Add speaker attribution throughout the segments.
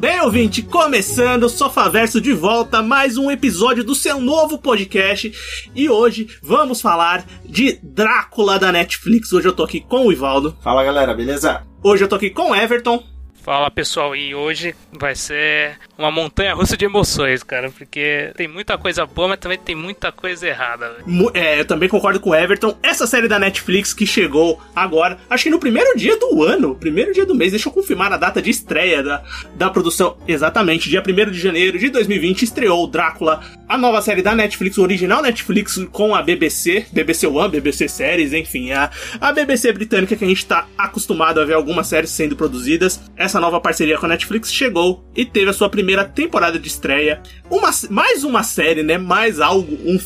Speaker 1: bem, ouvinte, começando o Sofaverso de volta, mais um episódio do seu novo podcast. E hoje vamos falar de Drácula da Netflix. Hoje eu tô aqui com o Ivaldo.
Speaker 2: Fala galera, beleza?
Speaker 1: Hoje eu tô aqui com o Everton.
Speaker 3: Fala pessoal, e hoje vai ser uma montanha russa de emoções, cara, porque tem muita coisa boa, mas também tem muita coisa errada.
Speaker 1: Mu- É, eu também concordo com o Everton. Essa série da Netflix que chegou agora, acho que no primeiro dia do ano, primeiro dia do mês, deixa eu confirmar a data de estreia da, da produção. Exatamente, dia 1 de janeiro de 2020, estreou Drácula, a nova série da Netflix, o original Netflix com a BBC, BBC One, BBC Séries, enfim, a, a BBC britânica que a gente tá acostumado a ver algumas séries sendo produzidas. Essa nova parceria com a Netflix chegou e teve a sua primeira temporada de estreia. Uma, mais uma série, né? Mais algo, um,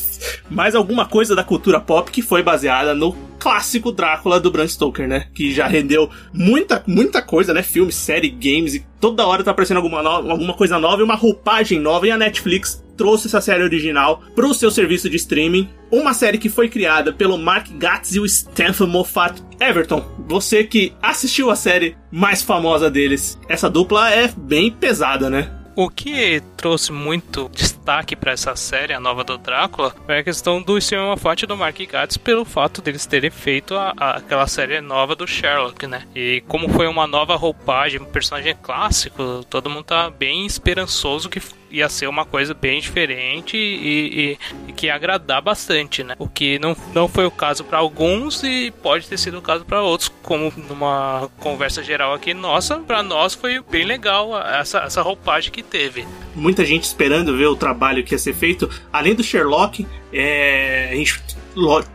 Speaker 1: mais alguma coisa da cultura pop que foi baseada no clássico Drácula do Bram Stoker, né? Que já rendeu muita, muita coisa, né? Filme, série, games e toda hora tá aparecendo alguma, no- alguma coisa nova e uma roupagem nova e a Netflix trouxe essa série original pro seu serviço de streaming. Uma série que foi criada pelo Mark Gatiss e o Stephen Moffat. Everton, você que assistiu a série mais famosa deles, essa dupla é bem pesada, né?
Speaker 3: O que trouxe muito destaque pra essa série, a nova do Drácula, foi a questão do Steven Moffat e do Mark Gatiss pelo fato deles terem feito a- a- aquela série nova do Sherlock, né? E como foi uma nova roupagem, um personagem clássico, todo mundo tá bem esperançoso que ia ser uma coisa bem diferente e, e- e que ia agradar bastante, né? O que não, não foi o caso pra alguns e pode ter sido o caso pra outros, como numa conversa geral aqui nossa, pra nós foi bem legal essa, essa roupagem que teve.
Speaker 1: Muita gente esperando ver o trabalho que ia ser feito. Além do Sherlock, é, a gente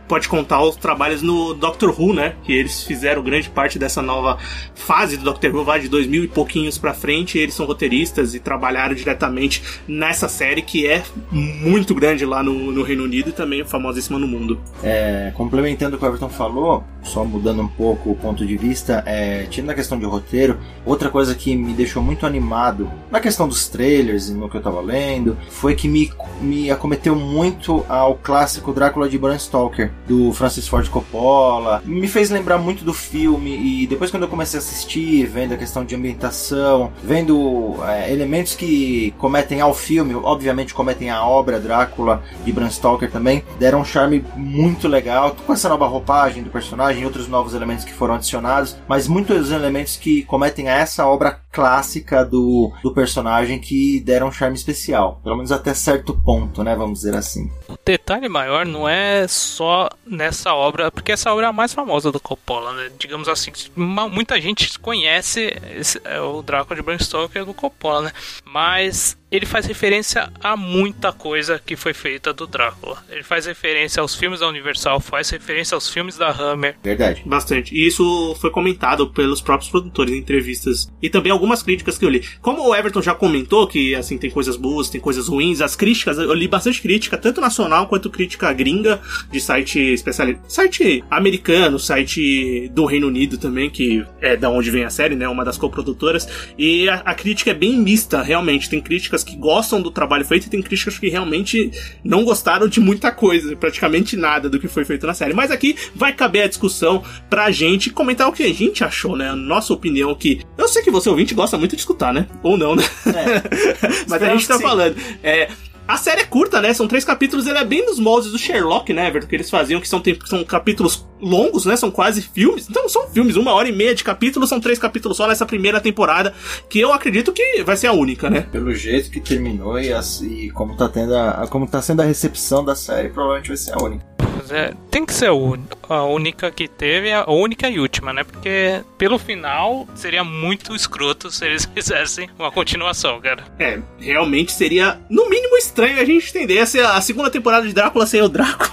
Speaker 1: pode contar os trabalhos no Doctor Who, né? Que eles fizeram grande parte dessa nova fase do Doctor Who, vai de 2000 e pouquinhos pra frente. Eles são roteiristas e trabalharam diretamente nessa série que é muito grande lá no, no Reino Unido e também famosíssima no mundo.
Speaker 2: É, complementando o que o Everton falou, só mudando um pouco o ponto de vista, é, tirando a questão de roteiro, outra coisa que me deixou muito animado na questão dos trailers no que eu tava lendo, foi que me, me acometeu muito ao clássico Drácula de Bram Stoker, do Francis Ford Coppola. Me fez lembrar muito do filme e depois quando eu comecei a assistir, vendo a questão de ambientação, vendo é, elementos que cometem ao filme, obviamente cometem à obra Drácula de Bram Stoker também, deram um charme muito legal, com essa nova roupagem do personagem outros novos elementos que foram adicionados, mas muitos elementos que cometem a essa obra clássica do, do personagem que deram um charme especial, pelo menos até certo ponto, né, vamos dizer assim.
Speaker 3: O detalhe maior não é só nessa obra, porque essa obra é a mais famosa do Coppola, né? Digamos assim, muita gente conhece esse- é, o Drácula de Bram Stoker do Coppola, né? Mas ele faz referência a muita coisa que foi feita do Drácula. Ele faz referência aos filmes da Universal, faz referência aos filmes da Hammer.
Speaker 2: Verdade.
Speaker 1: Bastante. E isso foi comentado pelos próprios produtores em entrevistas. E também algumas críticas que eu li. Como o Everton já comentou, que assim tem coisas boas, tem coisas ruins, as críticas, eu li bastante crítica, tanto nacional quanto crítica gringa, de site especializado. Site americano, site do Reino Unido também, que é da onde vem a série, né? Uma das coprodutoras. E a, a crítica é bem mista, realmente. Tem críticas que gostam do trabalho feito e tem críticas que realmente não gostaram de muita coisa, praticamente nada do que foi feito na série. Mas aqui vai caber a discussão pra gente comentar o que a gente achou, né? A nossa opinião que. Eu sei que você ouvinte gosta muito de escutar, né? Ou não, né? Mas a gente tá falando. É. A série é curta, né? São três capítulos, ele é bem nos moldes do Sherlock, né, Everton? Que eles faziam, que são, tem- são capítulos longos, né? São quase filmes. Então são filmes, uma hora e meia de capítulos, são três capítulos só nessa primeira temporada, que eu acredito que vai ser a única, né?
Speaker 2: Pelo jeito que terminou e, as- e como, tá tendo a, como tá sendo a recepção da série, provavelmente vai ser a única.
Speaker 3: É, tem que ser a única que teve, a única e última, né? Porque pelo final seria muito escroto se eles fizessem uma continuação, cara.
Speaker 1: É, realmente seria, no mínimo, estranho a gente entender essa a segunda temporada de Drácula sem o Drácula.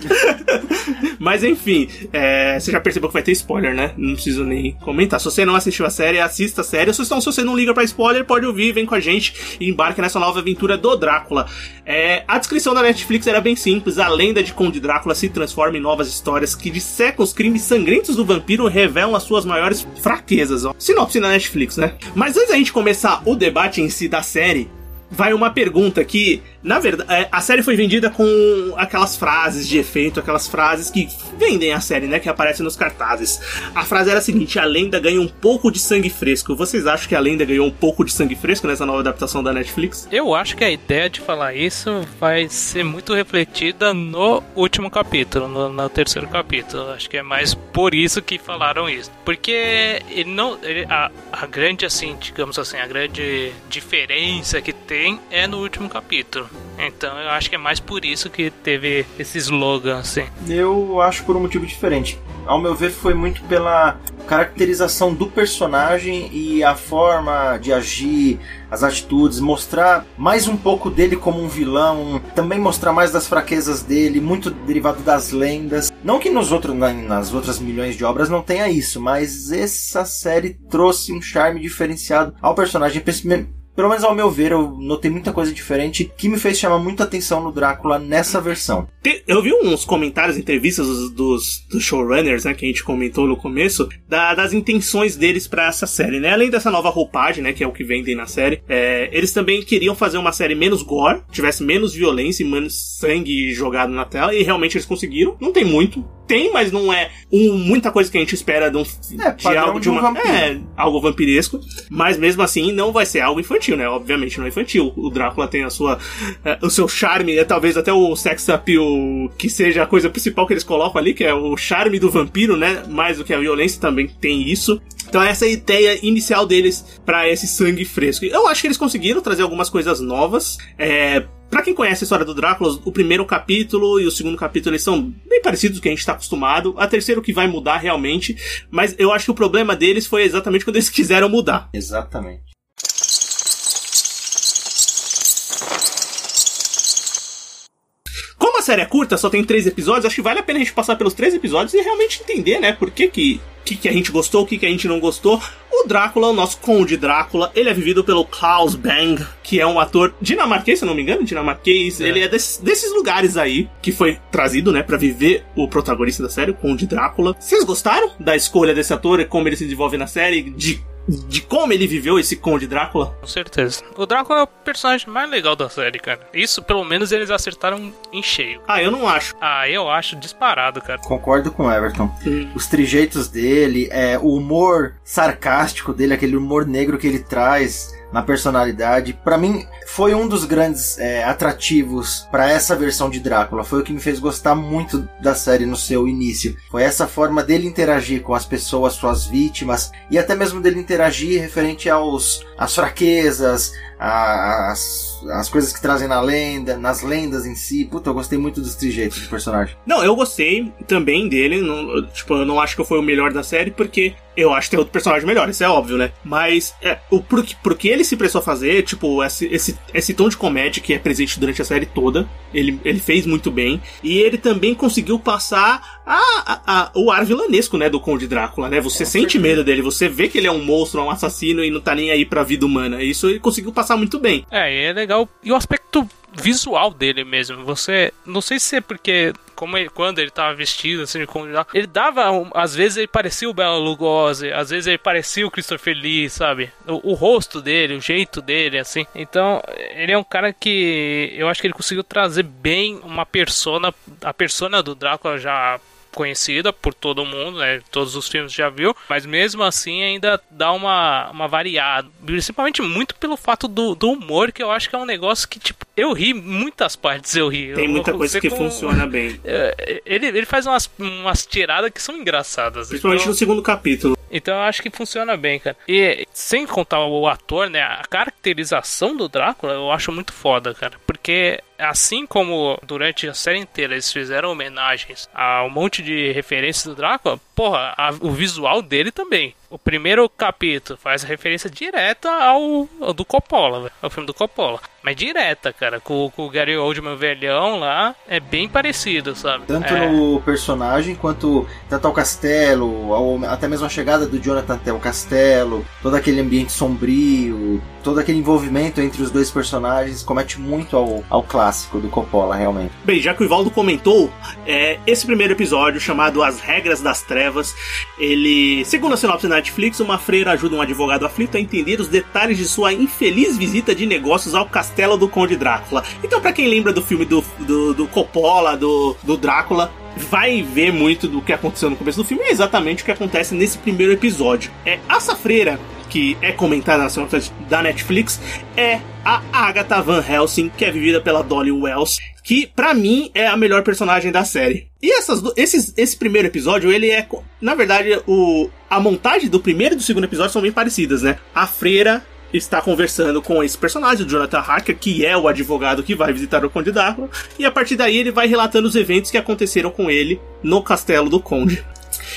Speaker 1: Mas enfim, é, você já percebeu que vai ter spoiler, né? Não preciso nem comentar. Se você não assistiu a série, assista a série. Se, então, se você não liga pra spoiler, pode ouvir, vem com a gente e embarque nessa nova aventura do Drácula. É, a descrição da Netflix era bem simples. A lenda de Conde Drácula se transforma em novas histórias que dissecam os crimes sangrentos do vampiro e revelam as suas maiores fraquezas. Ó. Sinopse na Netflix, né? Mas antes da gente começar o debate em si da série, vai uma pergunta que na verdade, é, a série foi vendida com aquelas frases de efeito, aquelas frases que vendem a série, né? Que aparecem nos cartazes. A frase era a seguinte: a lenda ganha um pouco de sangue fresco. Vocês acham que a lenda ganhou um pouco de sangue fresco nessa nova adaptação da Netflix?
Speaker 3: Eu acho que a ideia de falar isso vai ser muito refletida no último capítulo, no, no terceiro capítulo. Acho que é mais por isso que falaram isso. Porque ele não. Ele, a, a grande, assim, digamos assim, a grande diferença que tem é no último capítulo. Então eu acho que é mais por isso que teve esse slogan, assim.
Speaker 2: Eu acho por um motivo diferente. Ao meu ver, foi muito pela caracterização do personagem e a forma de agir, as atitudes, mostrar mais um pouco dele como um vilão, também mostrar mais das fraquezas dele, muito derivado das lendas. Não que nos outros, nas outras milhões de obras não tenha isso, mas essa série trouxe um charme diferenciado ao personagem, pelo menos ao meu ver, eu notei muita coisa diferente que me fez chamar muita atenção no Drácula nessa versão.
Speaker 1: Eu vi uns comentários, entrevistas dos, dos, dos showrunners, né, que a gente comentou no começo, da, das intenções deles para essa série, né? Além dessa nova roupagem, né, que é o que vendem na série, é, eles também queriam fazer uma série menos gore, tivesse menos violência e menos sangue jogado na tela, e realmente eles conseguiram. Não tem muito, tem, mas não é um, muita coisa que a gente espera de, um,
Speaker 2: é, de algo de, uma,
Speaker 1: é, algo vampiresco, mas mesmo assim não vai ser algo infantil, né? Obviamente não é infantil. O Drácula tem a sua é, o seu charme, é talvez até o sex appeal que seja a coisa principal que eles colocam ali, que é o charme do vampiro, né? Mais do que a violência também tem isso. Então essa é a ideia inicial deles para esse sangue fresco. Eu acho que eles conseguiram trazer algumas coisas novas. É, Pra quem conhece a história do Drácula, o primeiro capítulo e o segundo capítulo eles são bem parecidos do que a gente tá acostumado. A terceira que vai mudar realmente, mas eu acho que o problema deles foi exatamente quando eles quiseram mudar.
Speaker 2: Exatamente.
Speaker 1: Como a série é curta, só tem três episódios, acho que vale a pena a gente passar pelos três episódios e realmente entender, né, por que que que, que a gente gostou, o que, que a gente não gostou. O Drácula, o nosso Conde Drácula, ele é vivido pelo Klaus Bang, que é um ator dinamarquês, se não me engano, dinamarquês. É. Ele é desses, desses, lugares aí que foi trazido, né, para viver o protagonista da série, o Conde Drácula. Vocês gostaram da escolha desse ator e como ele se desenvolve na série? De de como ele viveu esse Conde Drácula?
Speaker 3: Com certeza. O Drácula é o personagem mais legal da série, cara. Isso, pelo menos, eles acertaram em cheio.
Speaker 1: Ah, eu não acho.
Speaker 3: Ah, eu acho disparado, cara.
Speaker 2: Concordo com o Everton. Sim. Os trejeitos dele, é, o humor sarcástico dele, aquele humor negro que ele traz na personalidade. Para mim, foi um dos grandes é, atrativos para essa versão de Drácula. Foi o que me fez gostar muito da série no seu início. Foi essa forma dele interagir com as pessoas, suas vítimas, e até mesmo dele interagir referente aos às fraquezas, as, as coisas que trazem na lenda, nas lendas em si. Puta, eu gostei muito dos trejeitos do personagem.
Speaker 1: Não, eu gostei também dele. Não, tipo, eu não acho que foi o melhor da série, porque eu acho que tem outro personagem melhor, isso é óbvio, né? Mas é, o porque, porque ele se prestou a fazer, tipo, esse, esse, esse tom de comédia que é presente durante a série toda, ele, ele fez muito bem. E ele também conseguiu passar a, a, a o ar vilanesco, né, do Conde Drácula, né? Você sente medo dele, você vê que ele é um monstro, um assassino e não tá nem aí pra vida humana. Isso ele conseguiu passar passar muito bem.
Speaker 3: É, e é legal. E o aspecto visual dele mesmo. Você. Não sei se é porque. Como ele, quando ele tava vestido assim convidado, ele dava. Às vezes ele parecia o Bela Lugosi, às vezes ele parecia o Christopher Lee, sabe? O, o, rosto dele, o jeito dele, assim. Então, ele é um cara que eu acho que ele conseguiu trazer bem uma persona. A persona do Drácula já conhecida por todo mundo, né? Todos os filmes já viu, mas mesmo assim ainda dá uma, uma variada. Principalmente muito pelo fato do, do humor, que eu acho que é um negócio que, tipo, eu ri, muitas partes eu ri.
Speaker 1: Tem
Speaker 3: eu
Speaker 1: muita coisa que com... funciona bem.
Speaker 3: É, ele, ele faz umas, umas tiradas que são engraçadas.
Speaker 1: Principalmente então... no segundo capítulo.
Speaker 3: Então eu acho que funciona bem, cara. E sem contar o ator, né? A caracterização do Drácula eu acho muito foda, cara. Porque assim como durante a série inteira eles fizeram homenagens a um monte de referências do Drácula, porra, a, o visual dele também. O primeiro capítulo faz referência direta ao, ao do Coppola, véio, ao filme do Coppola. Mas direta, cara, com, com, o Gary Oldman velhão lá, é bem parecido, sabe?
Speaker 2: Tanto
Speaker 3: é...
Speaker 2: no personagem quanto tanto ao castelo, ao, até mesmo a chegada do Jonathan até o castelo, todo aquele ambiente sombrio, todo aquele envolvimento entre os dois personagens comete muito ao, ao clássico do Coppola, realmente.
Speaker 1: Bem, já que o Ivaldo comentou, é, esse primeiro episódio, chamado As Regras das Trevas, ele, segundo a sinopse da Netflix, uma freira ajuda um advogado aflito a entender os detalhes de sua infeliz visita de negócios ao castelo do Conde Drácula. Então, para quem lembra do filme do, do, do Coppola, do, do Drácula, vai ver muito do que aconteceu no começo do filme, é exatamente o que acontece nesse primeiro episódio. É, essa freira que é comentada na sinopse da Netflix, é a Agatha Van Helsing, que é vivida pela Dolly Wells, que para mim é a melhor personagem da série. E essas, esses, esse primeiro episódio, ele é, na verdade, o a montagem do primeiro e do segundo episódio são bem parecidas, né? A freira está conversando com esse personagem, o Jonathan Harker, que é o advogado que vai visitar o Conde Drácula, e a partir daí ele vai relatando os eventos que aconteceram com ele no castelo do Conde.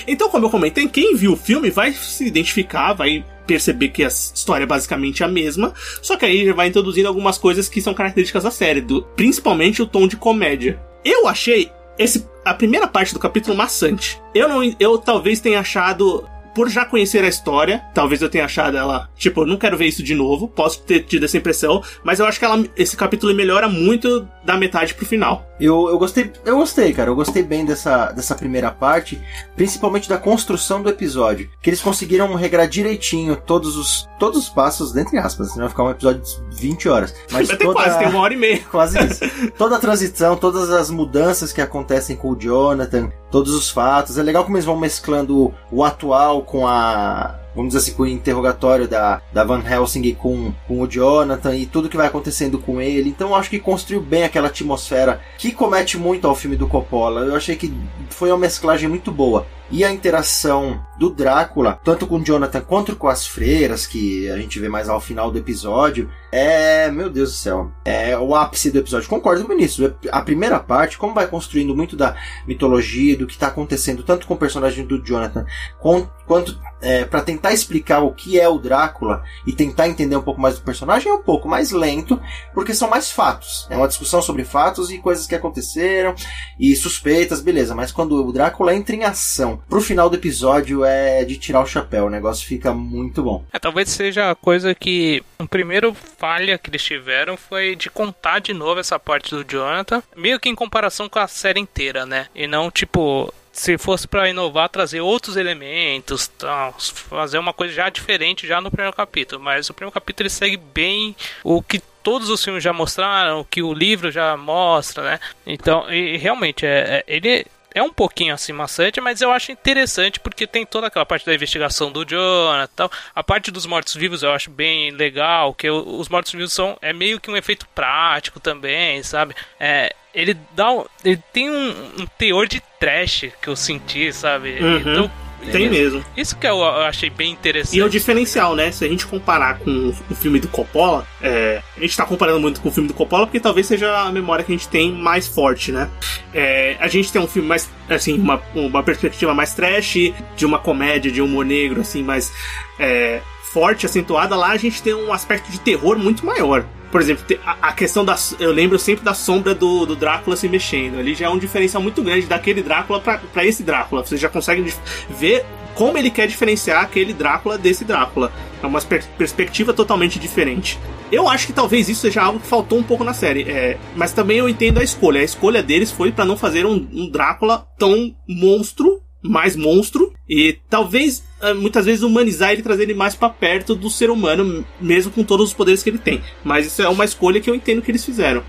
Speaker 1: Então, como eu comentei, quem viu o filme vai se identificar, vai perceber que a história é basicamente a mesma, só que aí já vai introduzindo algumas coisas que são características da série, do, principalmente o tom de comédia. Eu achei esse, a primeira parte do capítulo maçante. Eu não, eu talvez tenha achado por já conhecer a história, talvez eu tenha achado ela, tipo, não quero ver isso de novo, posso ter tido essa impressão, mas eu acho que ela, esse capítulo melhora muito da metade pro final.
Speaker 2: Eu, eu gostei, eu gostei, cara, eu gostei bem dessa, dessa primeira parte, principalmente da construção do episódio, que eles conseguiram regrar direitinho todos os, todos os passos, dentre aspas, senão vai ficar um episódio de 20 horas.
Speaker 1: Mas toda... tem quase, tem uma hora e meia.
Speaker 2: Quase isso. toda a transição, todas as mudanças que acontecem com o Jonathan, todos os fatos, é legal como eles vão mesclando o atual com a vamos dizer assim, com o interrogatório da, da Van Helsing com, com o Jonathan e tudo que vai acontecendo com ele. Então acho que construiu bem aquela atmosfera que comete muito ao filme do Coppola. Eu achei que foi uma mesclagem muito boa e a interação do Drácula, tanto com Jonathan quanto com as freiras, que a gente vê mais ao final do episódio, é, meu Deus do céu, é o ápice do episódio. Concordo com isso. A primeira parte, como vai construindo muito da mitologia, do que está acontecendo, tanto com o personagem do Jonathan, com, quanto é, para tentar explicar o que é o Drácula e tentar entender um pouco mais do personagem, é um pouco mais lento, porque são mais fatos. É uma discussão sobre fatos e coisas que aconteceram e suspeitas, beleza. Mas quando o Drácula entra em ação pro final do episódio é de tirar o chapéu. O negócio fica muito bom.
Speaker 3: É, talvez seja a coisa que. O primeiro falha que eles tiveram foi de contar de novo essa parte do Jonathan, meio que em comparação com a série inteira, né? E não tipo se fosse para inovar, trazer outros elementos, tal, fazer uma coisa já diferente já no primeiro capítulo. Mas o primeiro capítulo ele segue bem o que todos os filmes já mostraram, o que o livro já mostra, né? Então, e realmente é, é ele é um pouquinho assim maçante, mas eu acho interessante porque tem toda aquela parte da investigação do Jonathan tal. A parte dos mortos-vivos eu acho bem legal, que os mortos-vivos são é meio que um efeito prático também, sabe? É, ele dá ele tem um, um teor de trash que eu senti, sabe?
Speaker 1: Uhum. Então tem mesmo.
Speaker 3: Isso que eu achei bem interessante.
Speaker 1: E é o diferencial, né? Se a gente comparar com o filme do Coppola, é... a gente tá comparando muito com o filme do Coppola porque talvez seja a memória que a gente tem mais forte, né? É... A gente tem um filme mais, assim, uma, uma perspectiva mais trash, de uma comédia, de humor negro, assim, mais é... forte, acentuada. Lá a gente tem um aspecto de terror muito maior. Por exemplo, a, questão da. Eu lembro sempre da sombra do, do Drácula se mexendo. Ali já é um diferencial muito grande daquele Drácula para esse Drácula. Vocês já conseguem ver como ele quer diferenciar aquele Drácula desse Drácula. É uma per perspectiva totalmente diferente. Eu acho que talvez isso seja algo que faltou um pouco na série. É, mas também eu entendo a escolha. A escolha deles foi para não fazer um, um Drácula tão monstro mais monstro e talvez eh, muitas vezes humanizar ele trazer ele mais para perto do ser humano, mesmo com todos os poderes que ele tem. Mas isso é uma escolha que eu entendo que eles fizeram.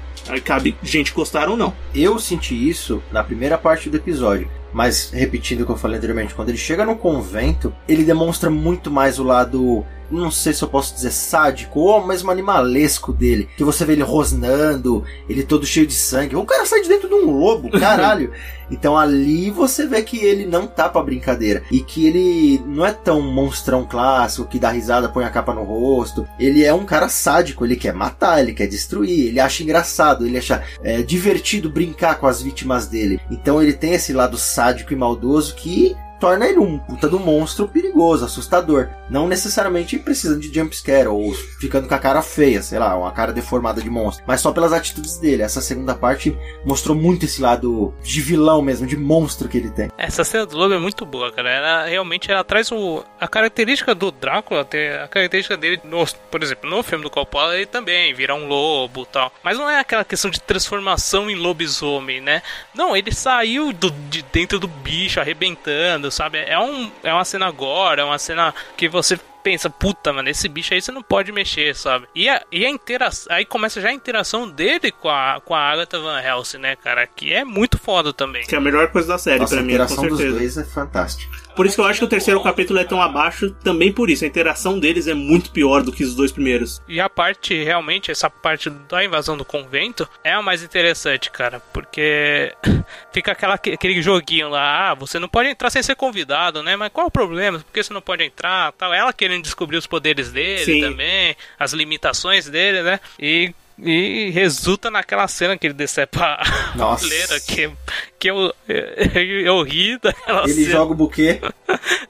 Speaker 1: Cabe gente gostar ou não.
Speaker 2: Eu senti isso na primeira parte do episódio. Mas, repetindo o que eu falei anteriormente, quando ele chega no convento, ele demonstra muito mais o lado não sei se eu posso dizer sádico, ou mesmo animalesco dele. Que você vê ele rosnando, ele todo cheio de sangue. O cara sai de dentro de um lobo, caralho. então ali você vê que ele não tá pra brincadeira. E que ele não é tão monstrão clássico que dá risada, põe a capa no rosto. Ele é um cara sádico, ele quer matar, ele quer destruir, ele acha engraçado, ele acha é, divertido brincar com as vítimas dele. Então ele tem esse lado sádico e maldoso que torna ele um puta do monstro perigoso, assustador. Não necessariamente precisando de jumpscare ou ficando com a cara feia, sei lá, uma cara deformada de monstro, mas só pelas atitudes dele. Essa segunda parte mostrou muito esse lado de vilão mesmo, de monstro que ele tem.
Speaker 3: Essa cena do lobo é muito boa, cara. Ela realmente ela traz o, a característica do Drácula, a característica dele, no, por exemplo, no filme do Coppola, ele também vira um lobo tal. Mas não é aquela questão de transformação em lobisomem, né? Não, ele saiu do, de dentro do bicho arrebentando, sabe? É, um, é uma cena agora, é uma cena que você pensa, puta, mano, esse bicho aí você não pode mexer, sabe? E a, e a interação. Aí começa já a interação dele com a, com a Agatha Van Helsing, né, cara? Que é muito foda também.
Speaker 1: Que é a melhor coisa da série
Speaker 2: Nossa,
Speaker 1: pra
Speaker 2: a
Speaker 1: mim,
Speaker 2: interação
Speaker 1: com
Speaker 2: dos dois é fantástica.
Speaker 1: Por isso que eu acho que o terceiro capítulo é tão abaixo, também por isso. A interação deles é muito pior do que os dois primeiros.
Speaker 3: E a parte, realmente, essa parte da invasão do convento é a mais interessante, cara. Porque fica aquela, aquele joguinho lá, ah, você não pode entrar sem ser convidado, né? Mas qual o problema? Por que você não pode entrar? Tal. Ela querendo descobrir os poderes dele
Speaker 1: Sim.
Speaker 3: também, as limitações dele, né? E. E resulta naquela cena que ele decepa a mulher, que, que eu, eu, eu ri daquela
Speaker 2: Ele
Speaker 3: cena.
Speaker 2: joga o buquê.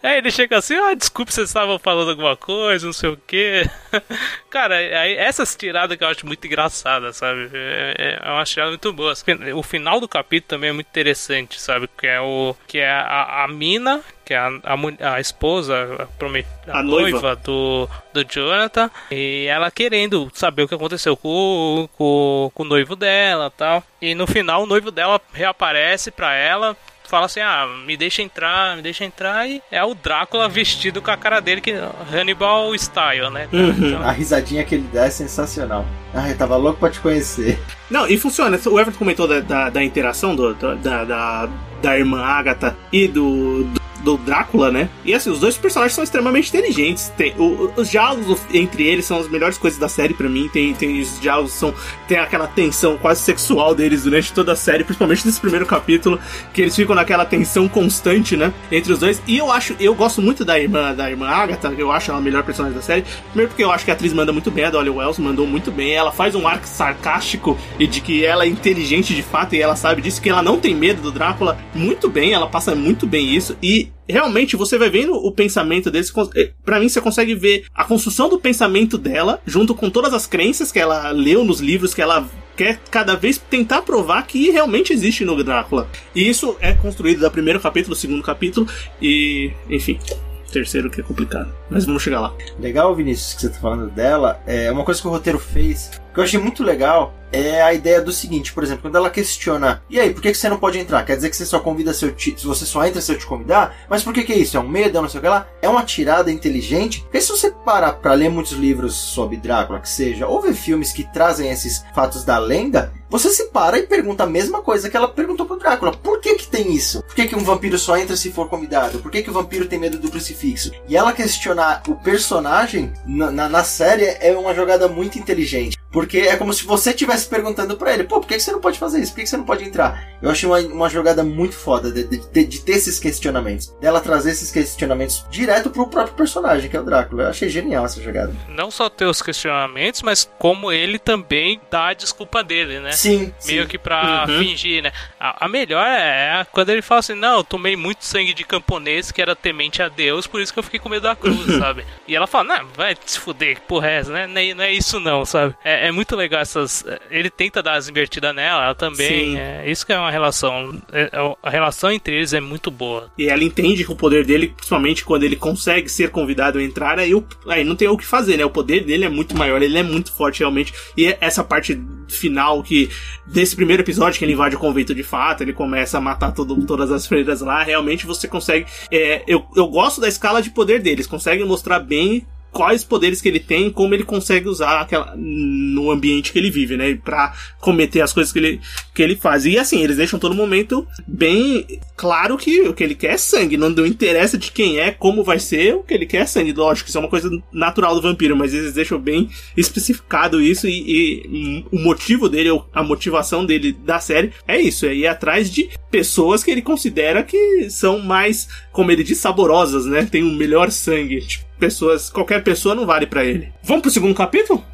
Speaker 3: Aí ele chega assim, ah, desculpe, vocês estavam falando alguma coisa, não sei o quê. Cara, essas tiradas que eu acho muito engraçadas, sabe? É, é é uma tirada muito boa. O final do capítulo também é muito interessante, sabe? Que é o que é a, a mina, que é a, a, a esposa, a, promet, a,
Speaker 1: A
Speaker 3: noiva,
Speaker 1: noiva.
Speaker 3: do, do Jonathan, e ela querendo saber o que aconteceu com, o- com, com o noivo dela tal. E no final o noivo dela reaparece pra ela, fala assim, ah, me deixa entrar, me deixa entrar, e é o Drácula vestido com a cara dele, que Hannibal style, né?
Speaker 1: Uhum.
Speaker 3: Então,
Speaker 2: A risadinha que ele dá é sensacional. Ah, eu tava louco pra te conhecer.
Speaker 1: Não, e funciona. O Everton comentou da, da, da interação do, do- da, da, da irmã Agatha e do, do, do Drácula, né? E assim, os dois personagens são extremamente inteligentes. Tem, o- os diálogos entre eles são as melhores coisas da série pra mim. Tem, tem os diálogos são tem aquela tensão quase sexual deles durante toda a série, principalmente nesse primeiro capítulo, que eles ficam naquela tensão constante, né? Entre os dois. E eu acho, eu gosto muito da irmã da irmã Agatha. Eu acho ela a melhor personagem da série. Primeiro porque eu acho que a atriz manda muito bem, a Dolly Wells mandou muito bem. Ela faz um ar sarcástico e de que ela é inteligente de fato e ela sabe disso, que ela não tem medo do Drácula. Muito bem, ela passa muito bem isso. E realmente você vai vendo o pensamento desse. Pra mim, você consegue ver a construção do pensamento dela, junto com todas as crenças que ela leu nos livros, que ela quer cada vez tentar provar que realmente existe no Drácula. E isso é construído do primeiro capítulo, segundo capítulo, e enfim. Terceiro que é complicado. Mas vamos chegar lá.
Speaker 2: Legal, Vinícius, que você tá falando dela. É uma coisa que o roteiro fez, eu achei muito legal, é a ideia do seguinte, por exemplo, quando ela questiona, e aí, por que que você não pode entrar? Quer dizer que você só convida se você só entra se eu te convidar? Mas por que que é isso? É um medo, é não sei o que lá? É uma tirada inteligente? Porque se você parar pra ler muitos livros sobre Drácula, que seja, ou ver filmes que trazem esses fatos da lenda, você se para e pergunta a mesma coisa que ela perguntou pro Drácula. Por que que tem isso? Por que que um vampiro só entra se for convidado? Por que que o vampiro tem medo do crucifixo? E ela questionar o personagem na, na, na série é uma jogada muito inteligente. Porque é como se você estivesse perguntando pra ele, pô, por que você não pode fazer isso? Por que você não pode entrar? Eu achei uma, uma jogada muito foda de, de, de- de ter esses questionamentos. Dela trazer esses questionamentos direto pro próprio personagem, que é o Drácula. Eu achei genial essa jogada.
Speaker 3: não só ter os questionamentos, mas como ele também dá a desculpa dele, né?
Speaker 2: Sim,
Speaker 3: Meio
Speaker 2: sim.
Speaker 3: que pra
Speaker 1: Uhum.
Speaker 3: fingir, né? A, a melhor é quando ele fala assim: Não, eu tomei muito sangue de camponês que era temente a Deus, por isso que eu fiquei com medo da cruz, sabe? E ela fala: Não, vai se fuder, que porra é essa, né? Não é, não é isso, não, sabe? É, é muito legal essas. Ele tenta dar as invertidas nela, ela também. É, isso que é uma relação. é- é- a relação entre eles é muito boa.
Speaker 1: E ela entende que o poder dele, principalmente quando ele consegue ser convidado a entrar, aí, o- aí não tem o que fazer, né? O poder dele é muito maior, ele é muito forte realmente. E é essa parte final que desse primeiro episódio que ele invade o convento de fato, ele começa a matar todo, todas as freiras lá, realmente você consegue. é, eu, eu gosto da escala de poder deles, conseguem mostrar bem quais poderes que ele tem, como ele consegue usar aquela, no ambiente que ele vive, né? Pra cometer as coisas que ele, que ele faz. E assim, eles deixam todo momento bem claro que o que ele quer é sangue. Não, não interessa de quem é, como vai ser, o que ele quer é sangue. Lógico, isso é uma coisa natural do vampiro, mas eles deixam bem especificado isso e, e o motivo dele, a motivação dele da série é isso, é ir atrás de pessoas que ele considera que são mais, como ele diz, saborosas, né? Tem o melhor sangue. Tipo, pessoas, qualquer pessoa não vale pra ele. Vamos pro segundo capítulo?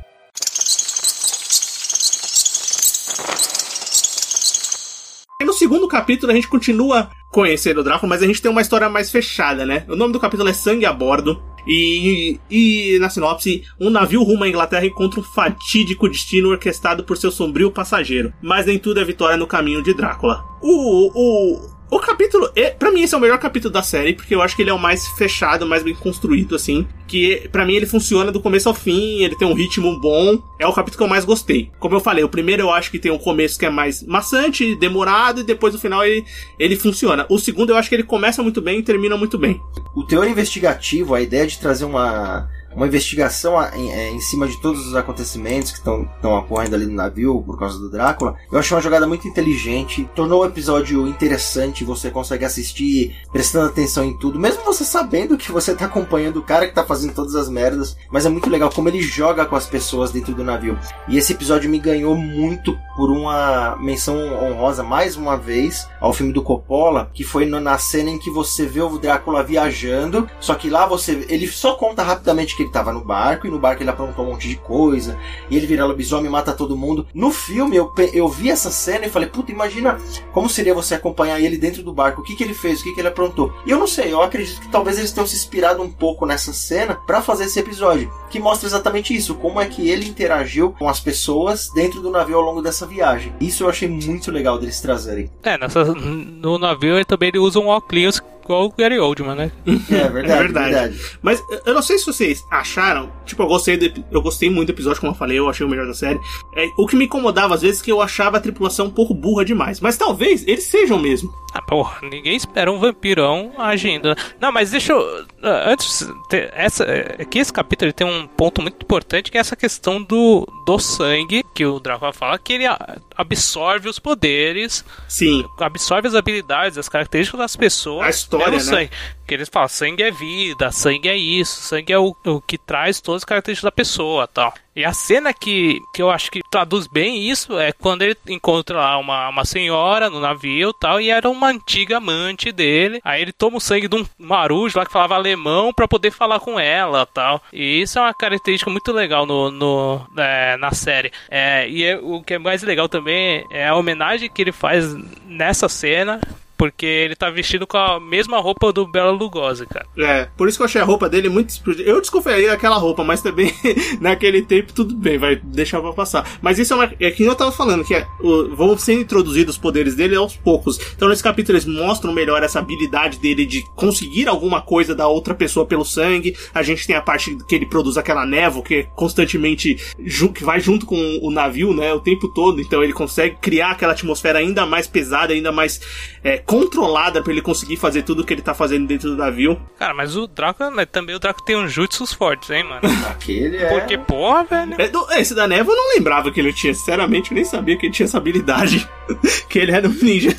Speaker 1: E no segundo capítulo a gente continua conhecendo o Drácula, mas a gente tem uma história mais fechada, né? O nome do capítulo é Sangue a Bordo. E, e na sinopse, um navio rumo à Inglaterra encontra um fatídico destino orquestrado por seu sombrio passageiro. Mas nem tudo é vitória no caminho de Drácula. O, o, o capítulo, é, para mim esse é o melhor capítulo da série, porque eu acho que ele é o mais fechado, mais bem construído assim, que para mim ele funciona do começo ao fim, ele tem um ritmo bom, é o capítulo que eu mais gostei. Como eu falei, o primeiro eu acho que tem um começo que é mais maçante, demorado e depois no final ele, ele funciona. O segundo eu acho que ele começa muito bem e termina muito bem.
Speaker 2: O teor investigativo, a ideia de trazer uma uma investigação em, é, em, cima de todos os acontecimentos que estão ocorrendo ali no navio por causa do Drácula. Eu achei uma jogada muito inteligente, tornou o episódio interessante, você consegue assistir prestando atenção em tudo, mesmo você sabendo que você tá acompanhando o cara que tá fazendo todas as merdas, mas é muito legal como ele joga com as pessoas dentro do navio. E esse episódio me ganhou muito por uma menção honrosa mais uma vez ao filme do Coppola, que foi na cena em que você vê o Drácula viajando, só que lá você ele só conta rapidamente que ele tava no barco, e no barco ele aprontou um monte de coisa, e ele vira lobisomem e mata todo mundo. No filme, eu, eu vi essa cena e falei, puta, imagina como seria você acompanhar ele dentro do barco, o que, que ele fez, o que, que ele aprontou. E eu não sei, eu acredito que talvez eles tenham se inspirado um pouco nessa cena para fazer esse episódio, que mostra exatamente isso, como é que ele interagiu com as pessoas dentro do navio ao longo dessa viagem. Isso eu achei muito legal deles trazerem.
Speaker 3: É, nessa, no navio ele também ele usa um óculos igual o Gary Oldman, né?
Speaker 2: É verdade, é verdade. verdade.
Speaker 1: Mas eu não sei se vocês acharam, tipo, eu gostei do, eu gostei muito do episódio, como eu falei, eu achei o melhor da série. É, o que me incomodava às vezes é que eu achava a tripulação um pouco burra demais, mas talvez eles sejam mesmo.
Speaker 3: Ah, porra, ninguém espera um vampirão agindo. Não, mas deixa eu ah, antes essa é que esse capítulo tem um ponto muito importante que é essa questão do do sangue que o Drácula fala que ele absorve os poderes,
Speaker 1: sim,
Speaker 3: absorve as habilidades, as características das pessoas.
Speaker 1: A história, né?
Speaker 3: Sangue. Que eles falam, sangue é vida, sangue é isso, sangue é o, o que traz todas as características da pessoa, tal. E a cena que, que eu acho que traduz bem isso é quando ele encontra lá uma, uma senhora no navio tal, e era uma antiga amante dele. Aí ele toma o sangue de um marujo lá que falava alemão para poder falar com ela tal. E isso é uma característica muito legal no, no é, na série. É, e é, o que é mais legal também é a homenagem que ele faz nessa cena porque ele tá vestido com a mesma roupa do Bela Lugosi, cara.
Speaker 1: É, por isso que eu achei a roupa dele muito Eu desconfiaria daquela roupa, mas também naquele tempo tudo bem, vai deixar pra passar. Mas isso é, uma, é que eu tava falando, que é, o, vão sendo introduzidos os poderes dele aos poucos. Então nesse capítulo eles mostram melhor essa habilidade dele de conseguir alguma coisa da outra pessoa pelo sangue. A gente tem a parte que ele produz aquela névoa que é constantemente que vai junto com o navio, né, o tempo todo. Então ele consegue criar aquela atmosfera ainda mais pesada, ainda mais é, controlada para ele conseguir fazer tudo o que ele tá fazendo dentro do navio.
Speaker 3: Cara, mas o Draco, né, também o Draco tem uns jutsus fortes, hein, mano?
Speaker 2: Aquele é.
Speaker 3: Porque, porra, velho.
Speaker 1: É, do, esse da Neva eu não lembrava que ele tinha, sinceramente, eu nem sabia que ele tinha essa habilidade. que ele era um ninja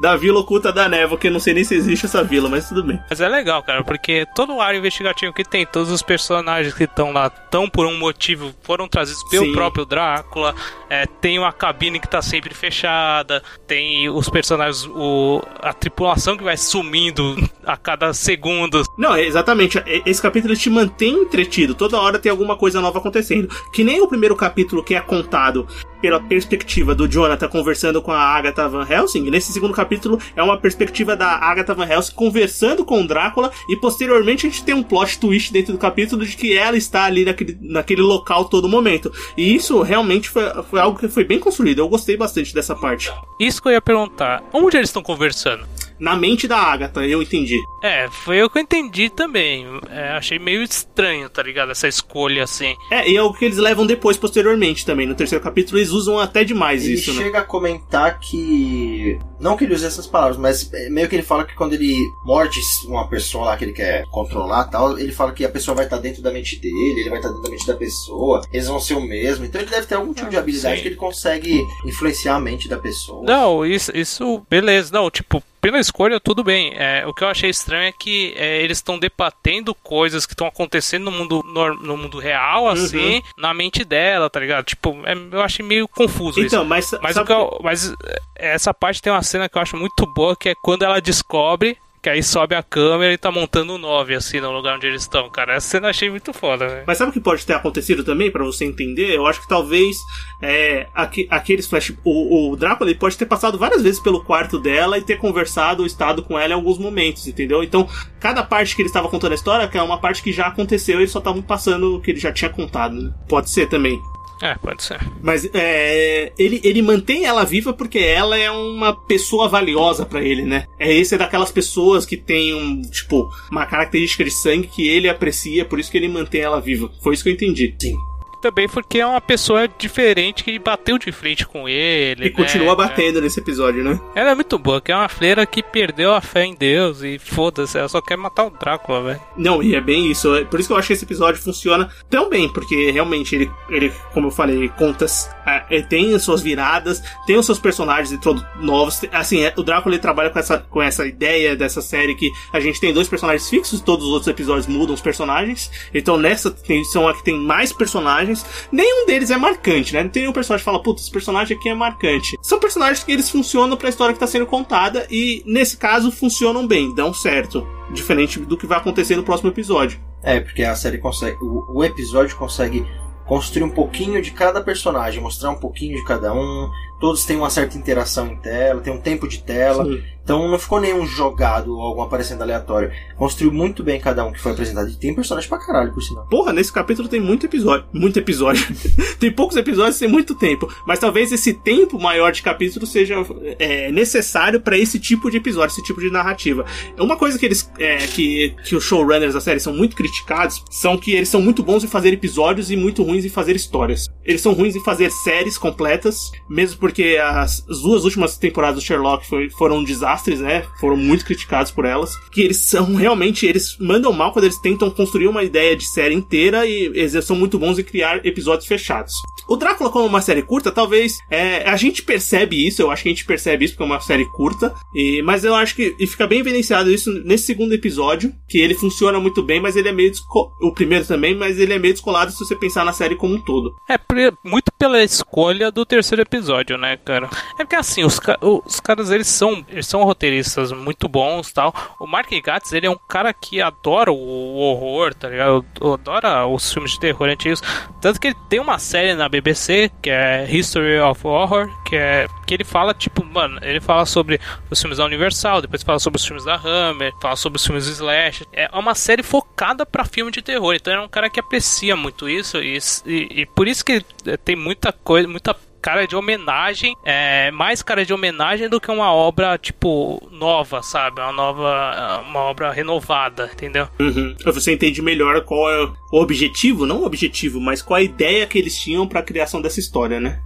Speaker 1: da Vila Oculta da Neva, que eu não sei nem se existe essa vila, mas tudo bem.
Speaker 3: Mas é legal, cara, porque todo o ar investigativo que tem, todos os personagens que estão lá, estão por um motivo, foram trazidos pelo Sim. próprio Drácula. É, tem uma cabine que tá sempre fechada, tem os personagens o, a tripulação que vai sumindo a cada segundo.
Speaker 1: Não, é exatamente. Esse capítulo te mantém entretido. Toda hora tem alguma coisa nova acontecendo. Que nem o primeiro capítulo que é contado pela perspectiva do Jonathan conversando com a Agatha Van Helsing. Nesse segundo capítulo é uma perspectiva da Agatha Van Helsing conversando com Drácula e posteriormente a gente tem um plot twist dentro do capítulo de que ela está ali naquele, naquele local todo momento. E isso realmente foi, foi algo que foi bem construído. Eu gostei bastante dessa parte.
Speaker 3: Isso que eu ia perguntar. Onde eles estão conversando?
Speaker 1: Na mente da Agatha, eu entendi.
Speaker 3: É, foi o que eu entendi também. É, achei meio estranho, tá ligado? Essa escolha assim.
Speaker 1: É, e é o que eles levam depois, posteriormente também. No terceiro capítulo, eles usam até demais
Speaker 2: ele
Speaker 1: isso,
Speaker 2: né? Ele chega a comentar que. Não que ele use essas palavras, mas é, meio que ele fala que quando ele morde uma pessoa lá que ele quer controlar tal, ele fala que a pessoa vai estar dentro da mente dele, ele vai estar dentro da mente da pessoa, eles vão ser o mesmo. Então ele deve ter algum tipo de habilidade Sim. que ele consegue influenciar a mente da pessoa.
Speaker 3: Não, isso, isso beleza. Não, tipo, pela escolha, tudo bem. É, o que eu achei estranho é que é, eles estão debatendo coisas que estão acontecendo no mundo, no, no, mundo real, uhum. assim, uhum. na mente dela, tá ligado? Tipo, é, eu achei meio confuso
Speaker 1: então,
Speaker 3: isso.
Speaker 1: Mas,
Speaker 3: mas, eu, mas essa parte tem uma cena que eu acho muito boa, que é quando ela descobre que aí sobe a câmera e tá montando o 9, assim, no lugar onde eles estão, cara. Essa cena achei muito foda, velho.
Speaker 1: Mas sabe o que pode ter acontecido também, para você entender? Eu acho que talvez é, aqu aqueles flash. O, o Drácula ele pode ter passado várias vezes pelo quarto dela e ter conversado ou estado com ela em alguns momentos, entendeu? Então, cada parte que ele estava contando a história, que é uma parte que já aconteceu, eles só estavam passando o que ele já tinha contado, né? Pode ser também.
Speaker 3: É, pode ser.
Speaker 1: Mas é, ele, ele mantém ela viva porque ela é uma pessoa valiosa para ele, né? É esse é daquelas pessoas que tem um, tipo, uma característica de sangue que ele aprecia, por isso que ele mantém ela viva. Foi isso que eu entendi.
Speaker 2: Sim
Speaker 3: também porque é uma pessoa diferente que bateu de frente com ele.
Speaker 1: E né? continua batendo é. nesse episódio, né?
Speaker 3: Ela é muito boa, que é uma freira que perdeu a fé em Deus e foda-se, ela só quer matar o Drácula, velho.
Speaker 1: Não, e é bem isso. É por isso que eu acho que esse episódio funciona tão bem, porque realmente ele, ele como eu falei, contas. É, tem as suas viradas, tem os seus personagens todos novos. Assim, é, o Drácula ele trabalha com essa, com essa ideia dessa série que a gente tem dois personagens fixos, todos os outros episódios mudam os personagens. Então nessa edição aqui tem mais personagens personagens, nenhum deles é marcante, né? Não tem nenhum personagem que fala, putz, esse personagem aqui é marcante. São personagens que eles funcionam para a história que está sendo contada e, nesse caso, funcionam bem, dão certo. Diferente do que vai acontecer no próximo episódio.
Speaker 2: É, porque a série consegue. O, o episódio consegue construir um pouquinho de cada personagem, mostrar um pouquinho de cada um. Todos têm uma certa interação em tela, tem um tempo de tela. Sim. Então não ficou nenhum jogado ou algum aparecendo aleatório. Construiu muito bem cada um que foi apresentado. E tem personagem pra caralho, por sinal.
Speaker 1: Porra, nesse capítulo tem muito episódio. Muito episódio. tem poucos episódios, tem muito tempo. Mas talvez esse tempo maior de capítulo seja é, necessário para esse tipo de episódio, esse tipo de narrativa. Uma coisa que eles. É, que, que os showrunners da série são muito criticados são que eles são muito bons em fazer episódios e muito ruins em fazer histórias. Eles são ruins em fazer séries completas, mesmo porque as, as duas últimas temporadas do Sherlock foi, foram um desastre desastres, né? Foram muito criticados por elas. Que eles são realmente, eles mandam mal quando eles tentam construir uma ideia de série inteira e eles são muito bons em criar episódios fechados. O Drácula, como uma série curta, talvez é, a gente percebe isso, eu acho que a gente percebe isso porque é uma série curta, e, mas eu acho que e fica bem evidenciado isso nesse segundo episódio, que ele funciona muito bem, mas ele é meio o primeiro também, mas ele é meio descolado se você pensar na série como um todo.
Speaker 3: É muito pela escolha do terceiro episódio, né, cara? É porque assim, os, os caras eles são eles são roteiristas muito bons tal. O Mark Gatiss, ele é um cara que adora o horror, tá ligado? Adora os filmes de terror antigos. Tanto que ele tem uma série na BBC, que é History of Horror, que é que ele fala, tipo, mano, ele fala sobre os filmes da Universal, depois fala sobre os filmes da Hammer, fala sobre os filmes do Slash. É uma série focada para filme de terror. Então é um cara que aprecia muito isso e, e, e por isso que tem muita coisa, muita cara de homenagem, é mais cara de homenagem do que uma obra, tipo, nova, sabe? Uma nova, uma obra renovada, entendeu?
Speaker 1: Uhum. Você entende melhor qual é o objetivo, não o objetivo, mas qual a ideia que eles tinham para a criação dessa história, né?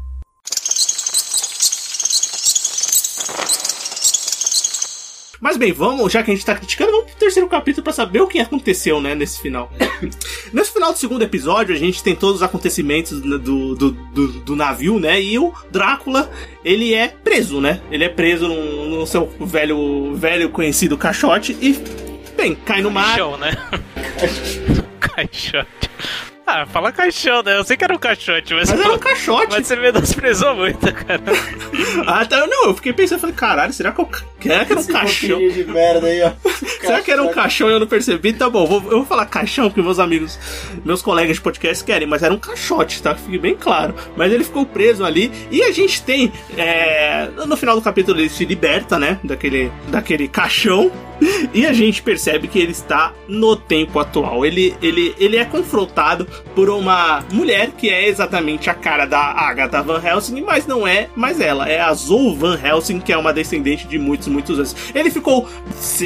Speaker 1: Mas bem, vamos, já que a gente tá criticando, vamos pro terceiro capítulo para saber o que aconteceu, né, nesse final. nesse final do segundo episódio, a gente tem todos os acontecimentos do, do, do, do, navio, né, e o Drácula, ele é preso, né? Ele é preso no, no seu velho, velho conhecido caixote e, bem, cai no mar.
Speaker 3: Caixão, né? caixote. Ah, fala caixão, né? Eu sei que era um caixote, mas.
Speaker 1: Mas era um caixote.
Speaker 3: Mas você menosprezou muito, cara.
Speaker 1: ah, tá. Não, eu fiquei pensando, falei, caralho, será que, eu... será que era um
Speaker 2: Esse
Speaker 1: caixão?
Speaker 2: de merda aí, ó.
Speaker 1: será que era um caixão e eu não percebi? Tá bom, vou, eu vou falar caixão, porque meus amigos, meus colegas de podcast querem, mas era um caixote, tá? Fique bem claro. Mas ele ficou preso ali. E a gente tem. É... No final do capítulo ele se liberta, né? Daquele, daquele caixão. E a gente percebe que ele está no tempo atual. Ele, ele, ele é confrontado por uma mulher que é exatamente a cara da Agatha Van Helsing, mas não é mais ela. É a Zoe Van Helsing, que é uma descendente de muitos, muitos anos. Ele ficou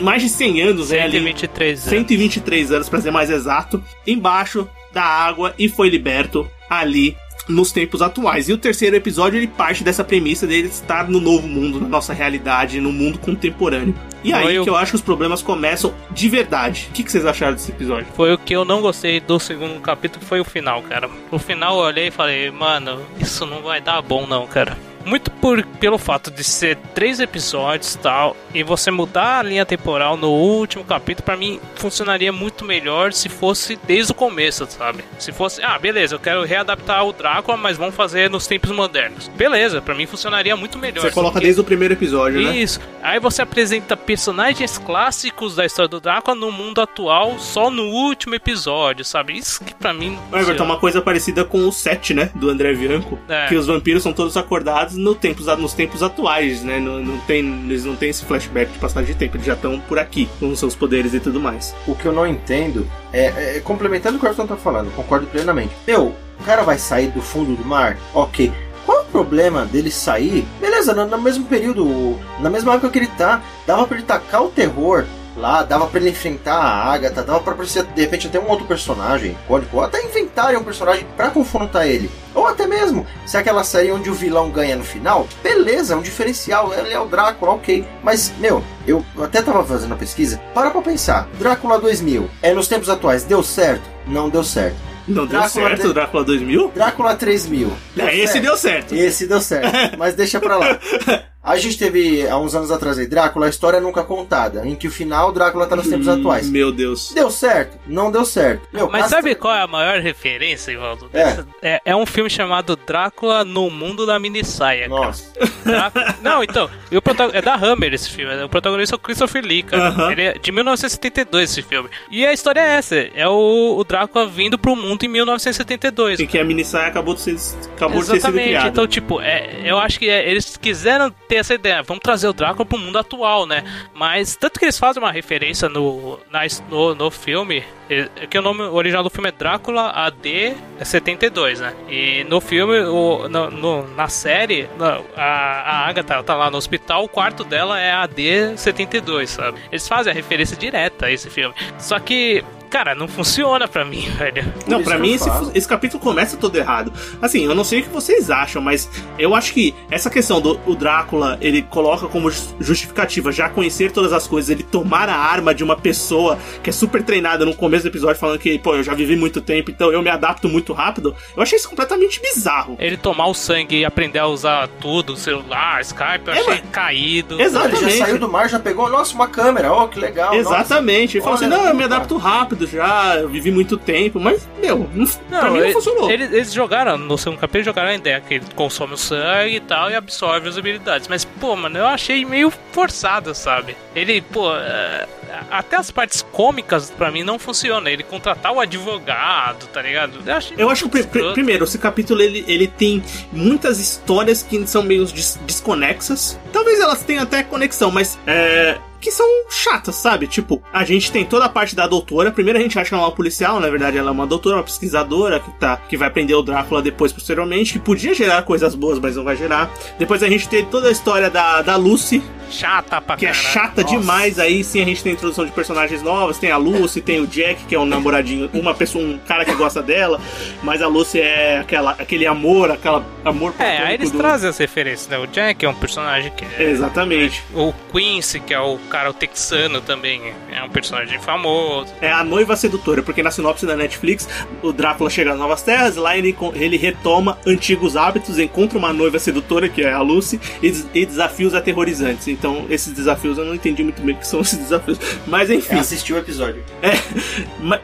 Speaker 1: mais de 100 anos,
Speaker 3: 123
Speaker 1: né, ali, anos. 123 anos, para ser mais exato, embaixo da água e foi liberto ali nos tempos atuais. E o terceiro episódio ele parte dessa premissa dele estar no novo mundo, na nossa realidade, no mundo contemporâneo. E aí Foi que eu acho que os problemas começam de verdade. O que, que vocês acharam desse episódio?
Speaker 3: Foi o que eu não gostei do segundo capítulo, foi o final, cara. No final eu olhei e falei, mano, isso não vai dar bom não, cara. Muito por, pelo fato de ser três episódios e tal, e você mudar a linha temporal no último capítulo, para mim funcionaria muito melhor se fosse desde o começo, sabe? Se fosse, ah, beleza, eu quero readaptar o Drácula, mas vamos fazer nos tempos modernos. Beleza, para mim funcionaria muito melhor.
Speaker 1: Você coloca desde o primeiro episódio,
Speaker 3: né? Isso. Aí você apresenta personagens clássicos da história do Drácula no mundo atual só no último episódio, sabe? Isso que pra mim.
Speaker 1: Everton, uma coisa parecida com o 7, né? Do André Bianco. É. Que os vampiros são todos acordados no tempos, nos tempos atuais, né? Não, não tem, eles não têm esse flashback de passagem de tempo, eles já estão por aqui, com seus poderes e tudo mais.
Speaker 2: O que eu não entendo é, é complementando o que o Everton tá falando, concordo plenamente. Meu, o cara vai sair do fundo do mar? Ok. Qual é o problema dele sair? Beleza, no, no mesmo período, na mesma época que ele tá, dava para ele tacar o terror lá, dava para ele enfrentar a Agatha, dava para aparecer de repente até um outro personagem icônico, ou até inventarem um personagem para confrontar ele. Ou até mesmo, se é aquela série onde o vilão ganha no final, beleza, é um diferencial, ele é o Drácula, ok. Mas, meu, eu até tava fazendo a pesquisa, para pra pensar, Drácula 2000, é nos tempos atuais, deu certo? Não deu certo.
Speaker 1: Não Drácula deu certo, de... Drácula 2000?
Speaker 2: Drácula 3000.
Speaker 1: Deu é, esse certo. deu certo.
Speaker 2: Esse deu certo. Mas deixa pra lá. A gente teve, há uns anos atrás aí, Drácula, a história nunca contada, em que o final Drácula tá nos tempos hum, atuais.
Speaker 1: Meu Deus.
Speaker 2: Deu certo? Não deu certo.
Speaker 3: Meu, Mas sabe qual é a maior referência, Ivaldo? É. é. É, um filme chamado Drácula no Mundo da Minissaia.
Speaker 2: Nossa.
Speaker 3: Drácula... Não, então, o protag... é da Hammer esse filme, o protagonista é o Christopher Lee, cara. Uh -huh. Ele é de 1972 esse filme. E a história é essa, é o, o Drácula vindo pro mundo em 1972.
Speaker 1: E que a minissaia acabou de ser, acabou Exatamente. de ser criada.
Speaker 3: Então, tipo, é, eu acho que é, eles quiseram ter essa ideia, vamos trazer o Drácula pro mundo atual, né? Mas tanto que eles fazem uma referência no, na, no, no filme, é que o nome original do filme é Drácula AD 72, né? E no filme, o, no, no, na série, a, a Agatha tá lá no hospital, o quarto dela é AD 72, sabe? Eles fazem a referência direta a esse filme. Só que cara, não funciona pra mim, velho.
Speaker 1: Não, pra mim esse, esse capítulo começa todo errado. Assim, eu não sei o que vocês acham, mas eu acho que essa questão do o Drácula, ele coloca como justificativa já conhecer todas as coisas, ele tomar a arma de uma pessoa que é super treinada no começo do episódio, falando que, pô, eu já vivi muito tempo, então eu me adapto muito rápido. Eu achei isso completamente bizarro.
Speaker 3: Ele tomar o sangue e aprender a usar tudo, celular, Skype, eu é, achei mas... caído.
Speaker 2: Exatamente. Ele já saiu do mar, já pegou, nossa, uma câmera, ó, oh, que legal.
Speaker 1: Exatamente. Nossa. Ele falou assim: não, eu me adapto rápido já, eu vivi muito tempo, mas, meu, não, não pra mim não funcionou.
Speaker 3: Eles, eles jogaram, no segundo capítulo, jogaram a ideia que ele consome o sangue e tal e absorve as habilidades. Mas, pô, mano, eu achei meio forçado, sabe? Ele, pô, é, até as partes cômicas pra mim não funcionam. Ele contratar o advogado, tá ligado?
Speaker 1: Eu, achei eu acho que, pr primeiro, esse capítulo ele, ele tem muitas histórias que são meio des desconexas. Talvez elas tenham até conexão, mas é, que são chatas, sabe? Tipo, a gente tem toda a parte da doutora. Primeiro a gente acha que ela é uma policial, na verdade ela é uma doutora, uma pesquisadora que tá que vai prender o Drácula depois posteriormente, que podia gerar coisas boas, mas não vai gerar. Depois a gente tem toda a história da, da Lucy,
Speaker 3: chata pra
Speaker 1: Que é chata Nossa. demais. Aí sim a gente tem a introdução de personagens novos. Tem a Lucy, tem o Jack, que é um namoradinho, uma pessoa, um cara que gosta dela. Mas a Lucy é aquela, aquele amor, aquela amor
Speaker 3: É, aí eles do... trazem as referências, né? O Jack é um personagem que é,
Speaker 1: Exatamente.
Speaker 3: É, o Quincy, que é o cara o texano também, é um personagem famoso.
Speaker 1: É a noiva sedutora, porque na sinopse da Netflix, o Drácula chega nas Novas Terras, lá ele, ele retoma antigos hábitos, encontra uma noiva sedutora, que é a Lucy, e, e desafios aterrorizantes. Então, esses desafios eu não entendi muito bem o que são esses desafios. Mas enfim. Eu
Speaker 2: assisti o episódio.
Speaker 1: É.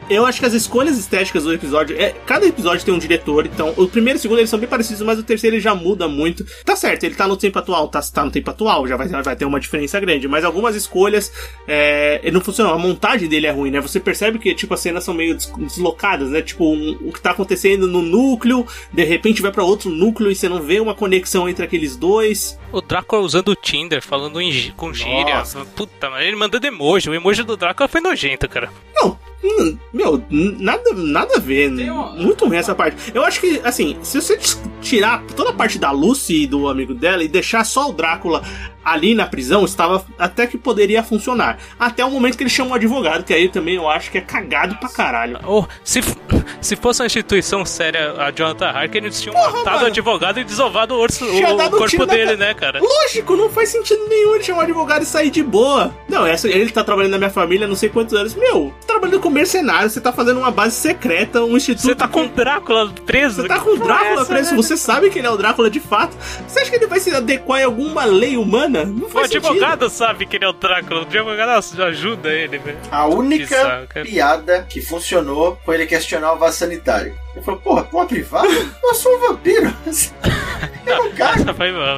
Speaker 1: Eu acho que as escolhas estéticas do episódio. É, cada episódio tem um diretor, então o primeiro e o segundo eles são bem parecidos, mas o terceiro ele já muda muito. Tá certo, ele tá no tempo atual, tá, tá no tempo atual, já vai, vai ter uma diferença grande. Mas algumas escolhas é, ele não funcionam. A montagem dele é ruim, né? Você percebe que tipo, as cenas são meio deslocadas, né? Tipo, um, o que tá acontecendo no núcleo, de repente vai para outro núcleo e você não vê uma conexão entre aqueles dois.
Speaker 3: O Drácula usando o Tinder, falando em, com gíria. Nossa. Puta, mas ele mandando emoji. O emoji do Drácula foi nojento, cara.
Speaker 1: Não, meu, nada, nada a ver. Muito ruim essa parte. Eu acho que, assim, se você tirar toda a parte da Lucy e do amigo dela e deixar só o Drácula ali na prisão estava até que poderia funcionar. Até o momento que ele chama um advogado, que aí também eu acho que é cagado pra caralho.
Speaker 3: Oh, se, se fosse uma instituição séria, a Jonathan Harker, eles tinham Porra, matado mano. o advogado e desovado o, orso, o, o corpo dele, né, cara?
Speaker 1: Lógico, não faz sentido nenhum ele chamar um advogado e sair de boa. Não, essa, ele tá trabalhando na minha família não sei quantos anos. Meu, trabalhando com mercenário, você tá fazendo uma base secreta, um instituto. Você
Speaker 3: tá com o Drácula preso?
Speaker 1: Você tá com o Drácula essa, preso, né? você sabe que ele é o Drácula de fato. Você acha que ele vai se adequar em alguma lei humana?
Speaker 3: Não faz o advogado sabe que ele é o Drácula, o advogado ajuda ele, velho.
Speaker 2: A única que piada que funcionou foi ele questionar o vaso sanitário. Ele falou, porra, uma privada? Eu sou um vampiro.
Speaker 3: Eu não cago. Foi mal.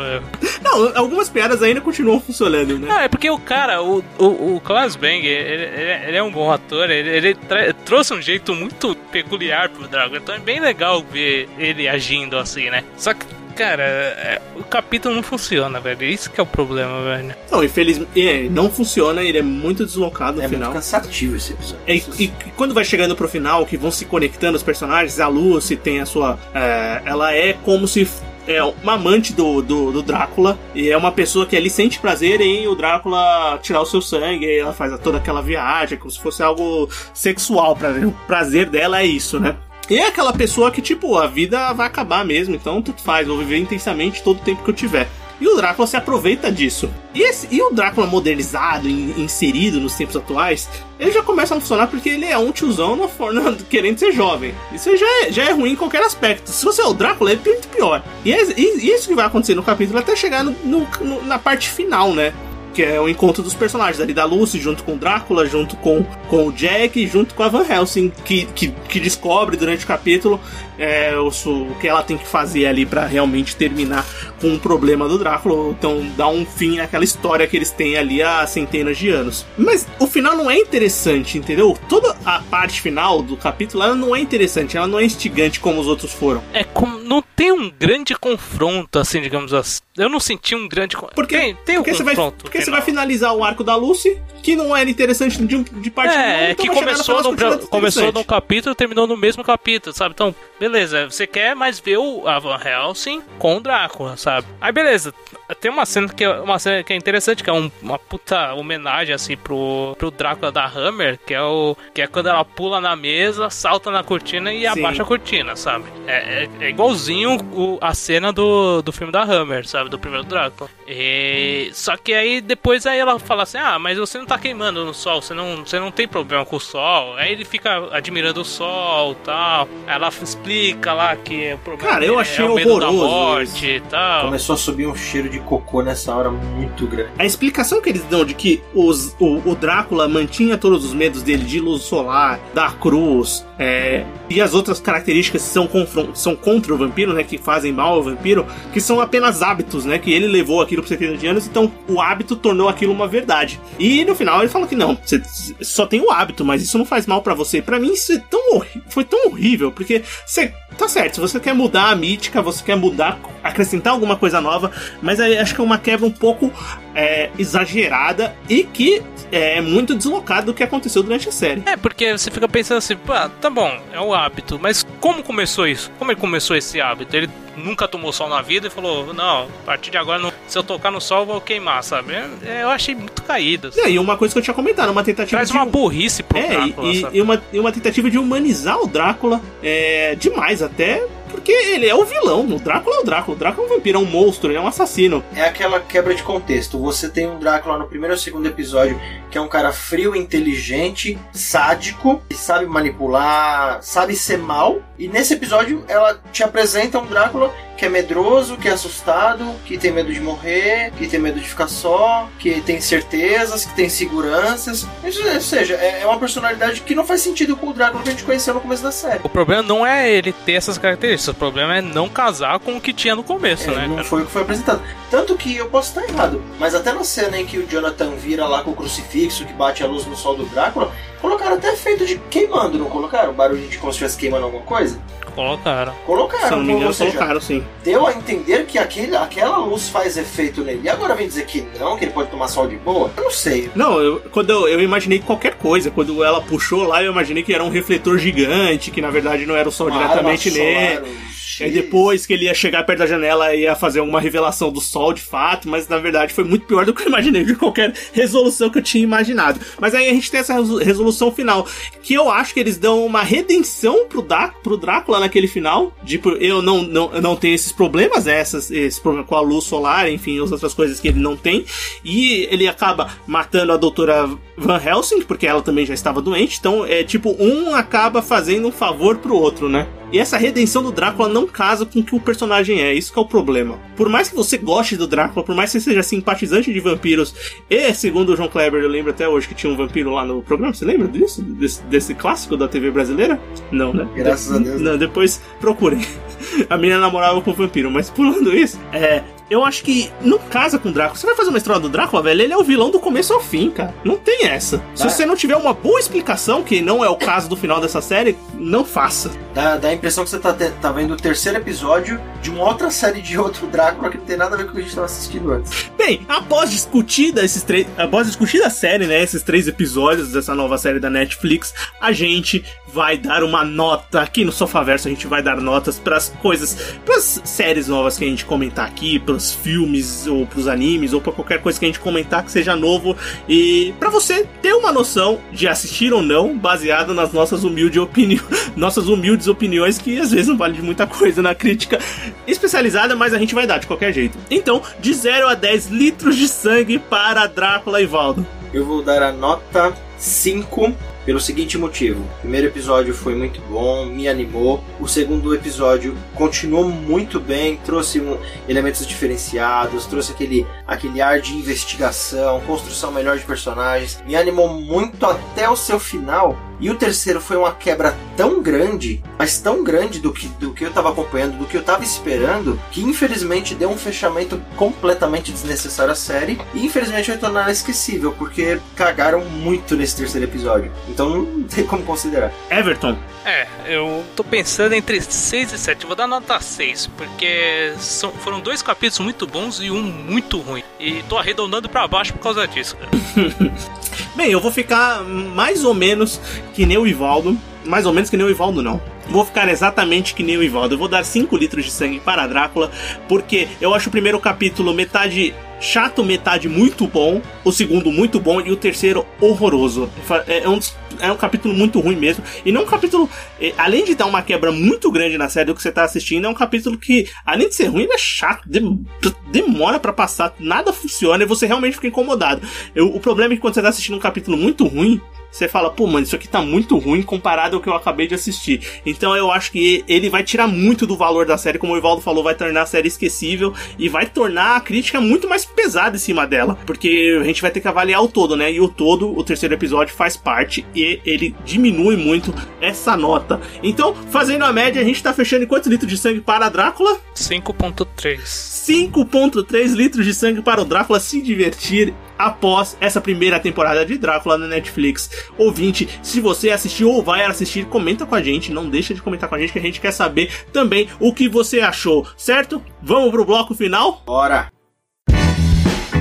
Speaker 1: Não, algumas piadas ainda continuam funcionando, né?
Speaker 3: Não, é porque o cara, o, o, o Klaus Bang, ele, ele, ele, é um bom ator, ele, ele trouxe um jeito muito peculiar pro Dragon, então é bem legal ver ele agindo assim, né? Só que Cara, é, o capítulo não funciona, velho. Isso que é o problema, velho.
Speaker 1: Não, infelizmente, é, não funciona, ele é muito deslocado no
Speaker 2: é
Speaker 1: final.
Speaker 2: É muito cansativo esse episódio.
Speaker 1: É, e, e, quando vai chegando pro final, que vão se conectando os personagens, a Lucy tem a sua. É, ela é como se é uma amante do, do, do, Drácula e é uma pessoa que ali sente prazer em o Drácula tirar o seu sangue. E ela faz toda aquela viagem como se fosse algo sexual. Pra, o prazer dela é isso, né? E é aquela pessoa que, tipo, a vida vai acabar mesmo, então tudo faz, vou viver intensamente todo o tempo que eu tiver. E o Drácula se aproveita disso. E, esse, e o Drácula modernizado, inserido nos tempos atuais, ele já começa a funcionar porque ele é um tiozão no, no, querendo ser jovem. Isso já é, já é ruim em qualquer aspecto. Se você é o Drácula, é muito pior. E, é, e isso que vai acontecer no capítulo até chegar no, no, na parte final, né? Que é o encontro dos personagens ali da Lucy junto com o Drácula, junto com, com o Jack, junto com a Van Helsing, que, que, que descobre durante o capítulo é, o, o, que ela tem que fazer ali para realmente terminar com o problema do Drácula, então dar um fim naquela história que eles têm ali há centenas de anos. Mas o final não é interessante, entendeu? Toda a parte final do capítulo ela não é interessante, ela não é instigante como os outros foram.
Speaker 3: É como não tem um grande confronto assim, digamos assim. Eu não senti um grande
Speaker 1: porque tem, tem um porque confronto. Você vai, porque final. você vai finalizar o arco da Lucy, que não era interessante de, de parte
Speaker 3: É, então que começou no, começou no capítulo e terminou no mesmo capítulo, sabe? Então, beleza, você quer mais ver o Van Helsing com o Drácula, sabe? Aí beleza, tem uma cena que é uma cena que é interessante, que é um, uma puta homenagem assim pro, pro Drácula da Hammer, que é o que é quando ela pula na mesa, salta na cortina e Sim. abaixa a cortina, sabe? É, é, é igualzinho o, a cena do, do filme da Hammer, sabe? Do primeiro Drácula. E, só que aí depois aí ela fala assim: "Ah, mas você não tá queimando no sol, você não, você não tem problema com o sol". Aí ele fica admirando o sol, tal. Aí ela explica lá que o problema
Speaker 1: Cara, eu achei é o medo horroroso
Speaker 3: da morte e tal.
Speaker 2: Começou a subir um cheiro de cocô nessa hora muito grande.
Speaker 1: A explicação que eles dão de que os, o, o Drácula mantinha todos os medos dele de luz solar, da cruz, é, e as outras características que são, são contra o vampiro, né? Que fazem mal ao vampiro, que são apenas hábitos, né? Que ele levou aquilo por 70 de anos, então o hábito tornou aquilo uma verdade. E no final ele fala que não, você só tem o hábito, mas isso não faz mal para você. Para mim isso é tão foi tão horrível, porque você tá certo, se você quer mudar a mítica, você quer mudar, acrescentar alguma coisa nova, mas acho que é uma quebra um pouco é, exagerada e que é muito deslocado do que aconteceu durante a série.
Speaker 3: É, porque você fica pensando assim, pá, tá bom, é o hábito, mas como começou isso? Como ele começou esse hábito? Ele nunca tomou sol na vida e falou: Não, a partir de agora, não, se eu tocar no sol, eu vou queimar, sabe? É, eu achei muito caído.
Speaker 1: Assim. É, e uma coisa que eu tinha comentado, uma tentativa.
Speaker 3: Traz de... uma burrice pro
Speaker 1: é,
Speaker 3: Drácula,
Speaker 1: e, e, uma, e uma tentativa de humanizar o Drácula é, demais, até porque ele é o vilão. O Drácula é o Drácula. O Drácula é um vampiro, é um monstro, ele é um assassino.
Speaker 2: É aquela quebra de contexto. Você tem um Drácula no primeiro ou segundo episódio que é um cara frio, inteligente, sádico, que sabe manipular, sabe ser mal. E nesse episódio ela te apresenta um Drácula que é medroso, que é assustado, que tem medo de morrer, que tem medo de ficar só, que tem certezas, que tem seguranças. Ou seja, é, é uma personalidade que não faz sentido com o Drácula que a gente conheceu no começo da série.
Speaker 3: O problema não é ele ter essas características, o problema é não casar com o que tinha no começo,
Speaker 2: é,
Speaker 3: né?
Speaker 2: Não
Speaker 3: cara?
Speaker 2: foi o que foi apresentado. Tanto que eu posso estar errado, mas até na cena em que o Jonathan vira lá com o crucifixo que bate a luz no sol do Drácula, colocaram até efeito de queimando, não colocaram? Barulho de como se estivesse queimando alguma coisa?
Speaker 3: Colocaram.
Speaker 2: Colocaram. Se
Speaker 1: não me engano, seja, colocaram sim.
Speaker 2: Deu a entender que aquele, aquela luz faz efeito nele. E agora vem dizer que não, que ele pode tomar sol de boa? Eu não sei.
Speaker 1: Não, eu, quando eu, eu imaginei qualquer coisa. Quando ela puxou lá, eu imaginei que era um refletor gigante, que na verdade não era o sol diretamente nele É depois que ele ia chegar perto da janela e ia fazer uma revelação do sol de fato, mas na verdade foi muito pior do que eu imaginei, de qualquer resolução que eu tinha imaginado. Mas aí a gente tem essa resolução final, que eu acho que eles dão uma redenção pro, da, pro Drácula naquele final. Tipo, eu não, não, eu não tenho esses problemas, essas, esse problema com a luz solar, enfim, as outras coisas que ele não tem. E ele acaba matando a doutora Van Helsing, porque ela também já estava doente. Então, é tipo, um acaba fazendo um favor pro outro, né? E essa redenção do Drácula não casa com o que o personagem é, isso que é o problema. Por mais que você goste do Drácula, por mais que você seja simpatizante de vampiros, e segundo o João Kleber, eu lembro até hoje que tinha um vampiro lá no programa, você lembra disso? Desse, desse clássico da TV brasileira? Não, né?
Speaker 2: Graças
Speaker 1: de
Speaker 2: a Deus.
Speaker 1: Não, depois procurem. A menina namorava com o vampiro, mas pulando isso, é, eu acho que não casa com o Drácula. Você vai fazer uma história do Drácula, velho, ele é o vilão do começo ao fim, cara. Não tem essa. Se você não tiver uma boa explicação, que não é o caso do final dessa série, não faça.
Speaker 2: Dá, dá a impressão que você tá, te- tá vendo o terceiro episódio de uma outra série de outro Drácula que não tem nada a ver com o que a gente tava assistindo antes.
Speaker 1: Bem, após discutida esses três, após discutida a série, né, esses três episódios dessa nova série da Netflix, a gente vai dar uma nota aqui no Sofaverso, a gente vai dar notas pras coisas, pras séries novas que a gente comentar aqui, pros filmes ou pros animes ou pra qualquer coisa que a gente comentar que seja novo e pra você ter uma noção de assistir ou não, baseado nas nossas humildes opiniões, nossas humildes opiniões que às vezes não vale de muita coisa na crítica especializada, mas a gente vai dar de qualquer jeito. Então, de 0 a 10 litros de sangue para Drácula e Valdo.
Speaker 2: Eu vou dar a nota 5 pelo seguinte motivo. O primeiro episódio foi muito bom, me animou. O segundo episódio continuou muito bem, trouxe um- elementos diferenciados, trouxe aquele, aquele ar de investigação, construção melhor de personagens. Me animou muito até o seu final. E o terceiro foi uma quebra tão grande, mas tão grande do que, do que eu tava acompanhando, do que eu tava esperando, que infelizmente deu um fechamento completamente desnecessário à série. E infelizmente vai tornar ela esquecível, porque cagaram muito nesse terceiro episódio. Então não tem como considerar.
Speaker 1: Everton,
Speaker 3: É, eu tô pensando entre 6 e 7. Vou dar nota 6, porque são- foram dois capítulos muito bons e um muito ruim. E tô arredondando pra baixo por causa disso, cara.
Speaker 1: Bem, eu vou ficar mais ou menos que nem o Ivaldo. Mais ou menos que nem o Ivaldo, não. Vou ficar exatamente que nem o Ivaldo. Eu vou dar 5 litros de sangue para Drácula, porque eu acho o primeiro capítulo metade chato, metade muito bom, o segundo muito bom e o terceiro horroroso. Fa- É um, dos- é um capítulo muito ruim mesmo. E não é um capítulo. eh, Além de dar uma quebra muito grande na série do que você tá assistindo, é um capítulo que, além de ser ruim, ele é chato. dem- demora pra passar, nada funciona e você realmente fica incomodado. Eu- o problema é que quando você tá assistindo um capítulo muito ruim, você fala, pô, mano, isso aqui tá muito ruim comparado ao que eu acabei de assistir. Então eu acho que ele vai tirar muito do valor da série, como o Ivaldo falou, vai tornar a série esquecível e vai tornar a crítica muito mais pesada em cima dela. Porque a gente vai ter que avaliar o todo, né? E o todo, o terceiro episódio, faz parte e ele diminui muito essa nota. Então, fazendo a média, a gente tá fechando em quantos litros de sangue para a Drácula?
Speaker 3: 5.3.
Speaker 1: 5.3 litros de sangue para o Drácula se divertir após essa primeira temporada de Drácula na Netflix. Ouvinte, se você assistiu ou vai assistir, comenta com a gente, não deixa de comentar com a gente que a gente quer saber também o que você achou, certo? Vamos pro bloco final?
Speaker 2: Bora!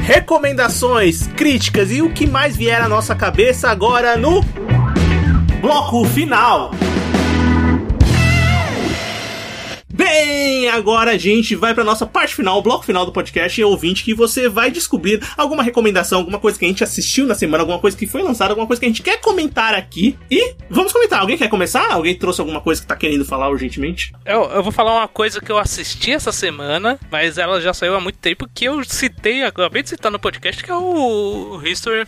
Speaker 1: Recomendações, críticas e o que mais vier à nossa cabeça agora no bloco final. Bem, agora a gente vai pra nossa parte final, o bloco final do podcast, e ouvinte, que você vai descobrir alguma recomendação, alguma coisa que a gente assistiu na semana, alguma coisa que foi lançada, alguma coisa que a gente quer comentar aqui. E vamos comentar. Alguém quer começar? Alguém trouxe alguma coisa que tá querendo falar urgentemente?
Speaker 3: Eu, eu vou falar uma coisa que eu assisti essa semana, mas ela já saiu há muito tempo, que eu citei, acabei de citar no podcast, que é o History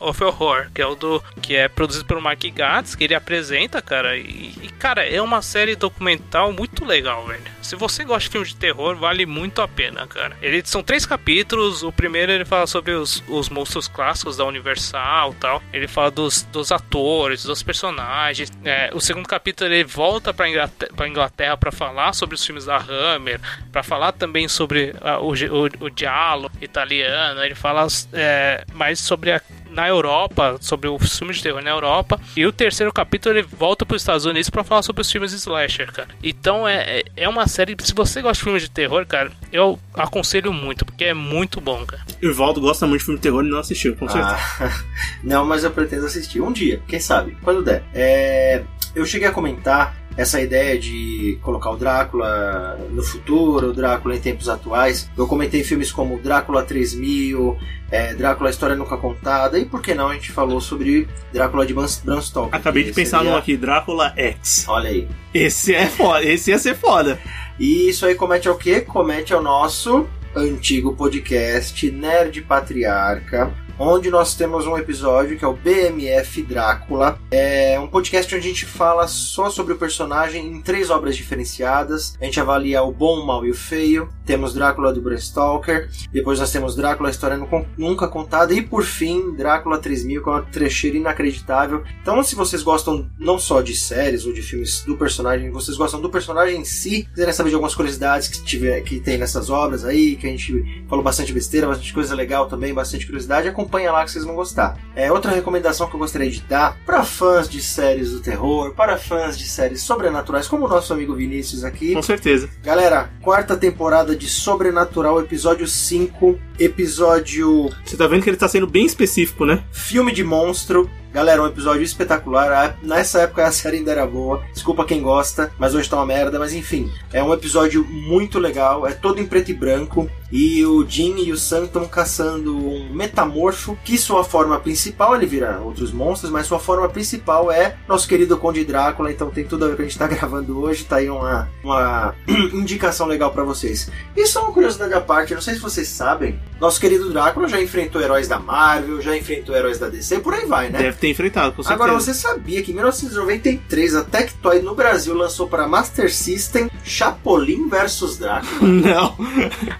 Speaker 3: of, Horror, que é o do. que é produzido pelo Mark Gatiss, que ele apresenta, cara. E, e, cara, é uma série documental muito legal, velho. Se você gosta de filmes de terror, vale muito a pena, cara. Ele são três capítulos. O primeiro ele fala sobre os, os monstros clássicos da Universal tal. Ele fala dos, dos atores, dos personagens. É, o segundo capítulo ele volta pra Inglaterra, pra Inglaterra para falar sobre os filmes da Hammer, para falar também sobre ah, o, o, o diálogo italiano. Ele fala é, mais sobre a na Europa, sobre os filmes de terror na Europa. E o terceiro capítulo ele volta para os Estados Unidos para falar sobre os filmes de slasher, cara. Então é, é uma série. Se você gosta de filmes de terror, cara, eu aconselho muito, porque é muito bom, cara.
Speaker 1: E o Valdo gosta muito de filme de terror e não assistiu, com certeza.
Speaker 2: Ah, não, mas eu pretendo assistir um dia, quem sabe, quando der. É, eu cheguei a comentar essa ideia de colocar o Drácula no futuro, o Drácula em tempos atuais. Eu comentei filmes como Drácula 3000, é, Drácula História Nunca Contada, e por que não a gente falou sobre Drácula de Bram Stoker.
Speaker 1: Acabei de pensar seria... num aqui, Drácula X.
Speaker 2: Olha aí.
Speaker 1: Esse é foda, esse ia ser foda.
Speaker 2: E isso aí comete ao quê? Comete ao nosso antigo podcast Nerd Patriarca, onde nós temos um episódio que é o BMF Drácula. É um podcast onde a gente fala só sobre o personagem em três obras diferenciadas. A gente avalia o bom, o mal e o feio. Temos Drácula do Bram Stoker. Depois nós temos Drácula, a história nunca contada. E por fim, Drácula 3000, que é uma trecheira inacreditável. Então, se vocês gostam não só de séries ou de filmes do personagem, vocês gostam do personagem em si, quiserem saber de algumas curiosidades que, tiver, que tem nessas obras aí, que a gente falou bastante besteira, bastante coisa legal também, bastante curiosidade, acompanhe acompanha lá que vocês vão gostar. É outra recomendação que eu gostaria de dar para fãs de séries do terror, para fãs de séries sobrenaturais, como o nosso amigo Vinícius aqui.
Speaker 1: Com certeza.
Speaker 2: Galera, quarta temporada de Sobrenatural, episódio 5, episódio.
Speaker 1: Você tá vendo que ele tá sendo bem específico, né?
Speaker 2: Filme de monstro. Galera, um episódio espetacular. Nessa época a série ainda era boa. Desculpa quem gosta, mas hoje tá uma merda. Mas enfim, é um episódio muito legal. É todo em preto e branco. E o Jin e o Sam estão caçando um metamorfo, que sua forma principal, ele vira outros monstros, mas sua forma principal é nosso querido Conde Drácula. Então tem tudo a ver com a gente tá gravando hoje. Tá aí uma, uma indicação legal para vocês. E só uma curiosidade à parte, não sei se vocês sabem, nosso querido Drácula já enfrentou heróis da Marvel, já enfrentou heróis da DC, por aí vai, né?
Speaker 1: Deve ter enfrentado, com certeza.
Speaker 2: Agora, você sabia que em 1993 a Tectoy no Brasil lançou para Master System Chapolin vs Drácula?
Speaker 1: Não.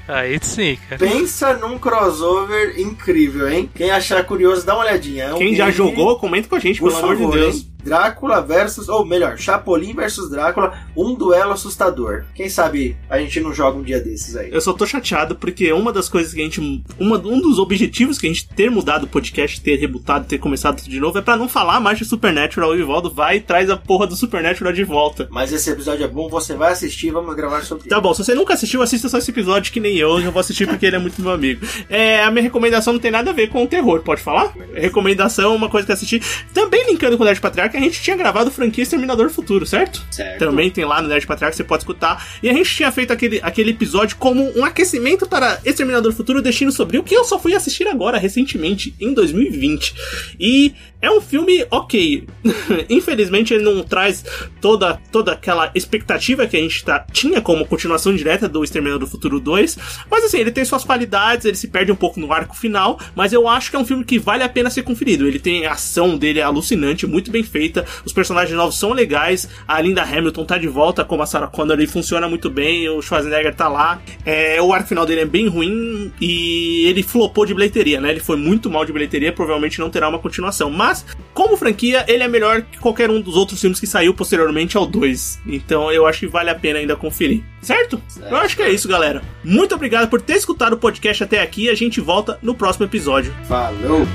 Speaker 3: Aí sim, cara.
Speaker 2: Pensa num crossover incrível, hein? Quem achar curioso, dá uma olhadinha.
Speaker 1: É um Quem já jogou, comenta com a gente, pelo favor, amor de Deus. Hein?
Speaker 2: Drácula versus, ou melhor, Chapolin versus Drácula, um duelo assustador. Quem sabe a gente não joga um dia desses aí.
Speaker 1: Eu só tô chateado porque uma das coisas que a gente. Uma, um dos objetivos que a gente ter mudado o podcast, ter rebutado, ter começado tudo de novo, é para não falar mais de Supernatural. O Ivaldo vai e traz a porra do Supernatural de volta.
Speaker 2: Mas esse episódio é bom, você vai assistir, vamos gravar sobre
Speaker 1: Tá bom, se você nunca assistiu, assista só esse episódio que nem eu. Eu vou assistir porque ele é muito meu amigo. É, a minha recomendação não tem nada a ver com o terror, pode falar? Recomendação, uma coisa que assisti. Também linkando com o Nerd Patriarca, a gente tinha gravado franquia Exterminador Futuro, certo?
Speaker 2: Certo.
Speaker 1: Também tem lá no Nerd Patriarca, você pode escutar. E a gente tinha feito aquele, aquele episódio como um aquecimento para Exterminador Futuro Destino Sombrio, que eu só fui assistir agora, recentemente, em 2020. E é um filme ok. Infelizmente ele não traz toda, toda aquela expectativa que a gente tá, tinha como continuação direta do Exterminador do Futuro 2. Mas assim, ele tem suas qualidades, ele se perde um pouco no arco final, mas eu acho que é um filme que vale a pena ser conferido. Ele tem a ação dele é alucinante, muito bem feita, os personagens novos são legais, a Linda Hamilton tá de volta como a Sarah Connor e funciona muito bem, o Schwarzenegger tá lá. É, o arco final dele é bem ruim e ele flopou de bilheteria, né? Ele foi muito mal de bilheteria, provavelmente não terá uma continuação. Mas como franquia, ele é melhor que qualquer um dos outros filmes que saiu posteriormente ao 2. Então eu acho que vale a pena ainda conferir. Certo? certo? Eu acho que é isso, galera. Muito obrigado por ter escutado o podcast até aqui. A gente volta no próximo episódio.
Speaker 2: Falou!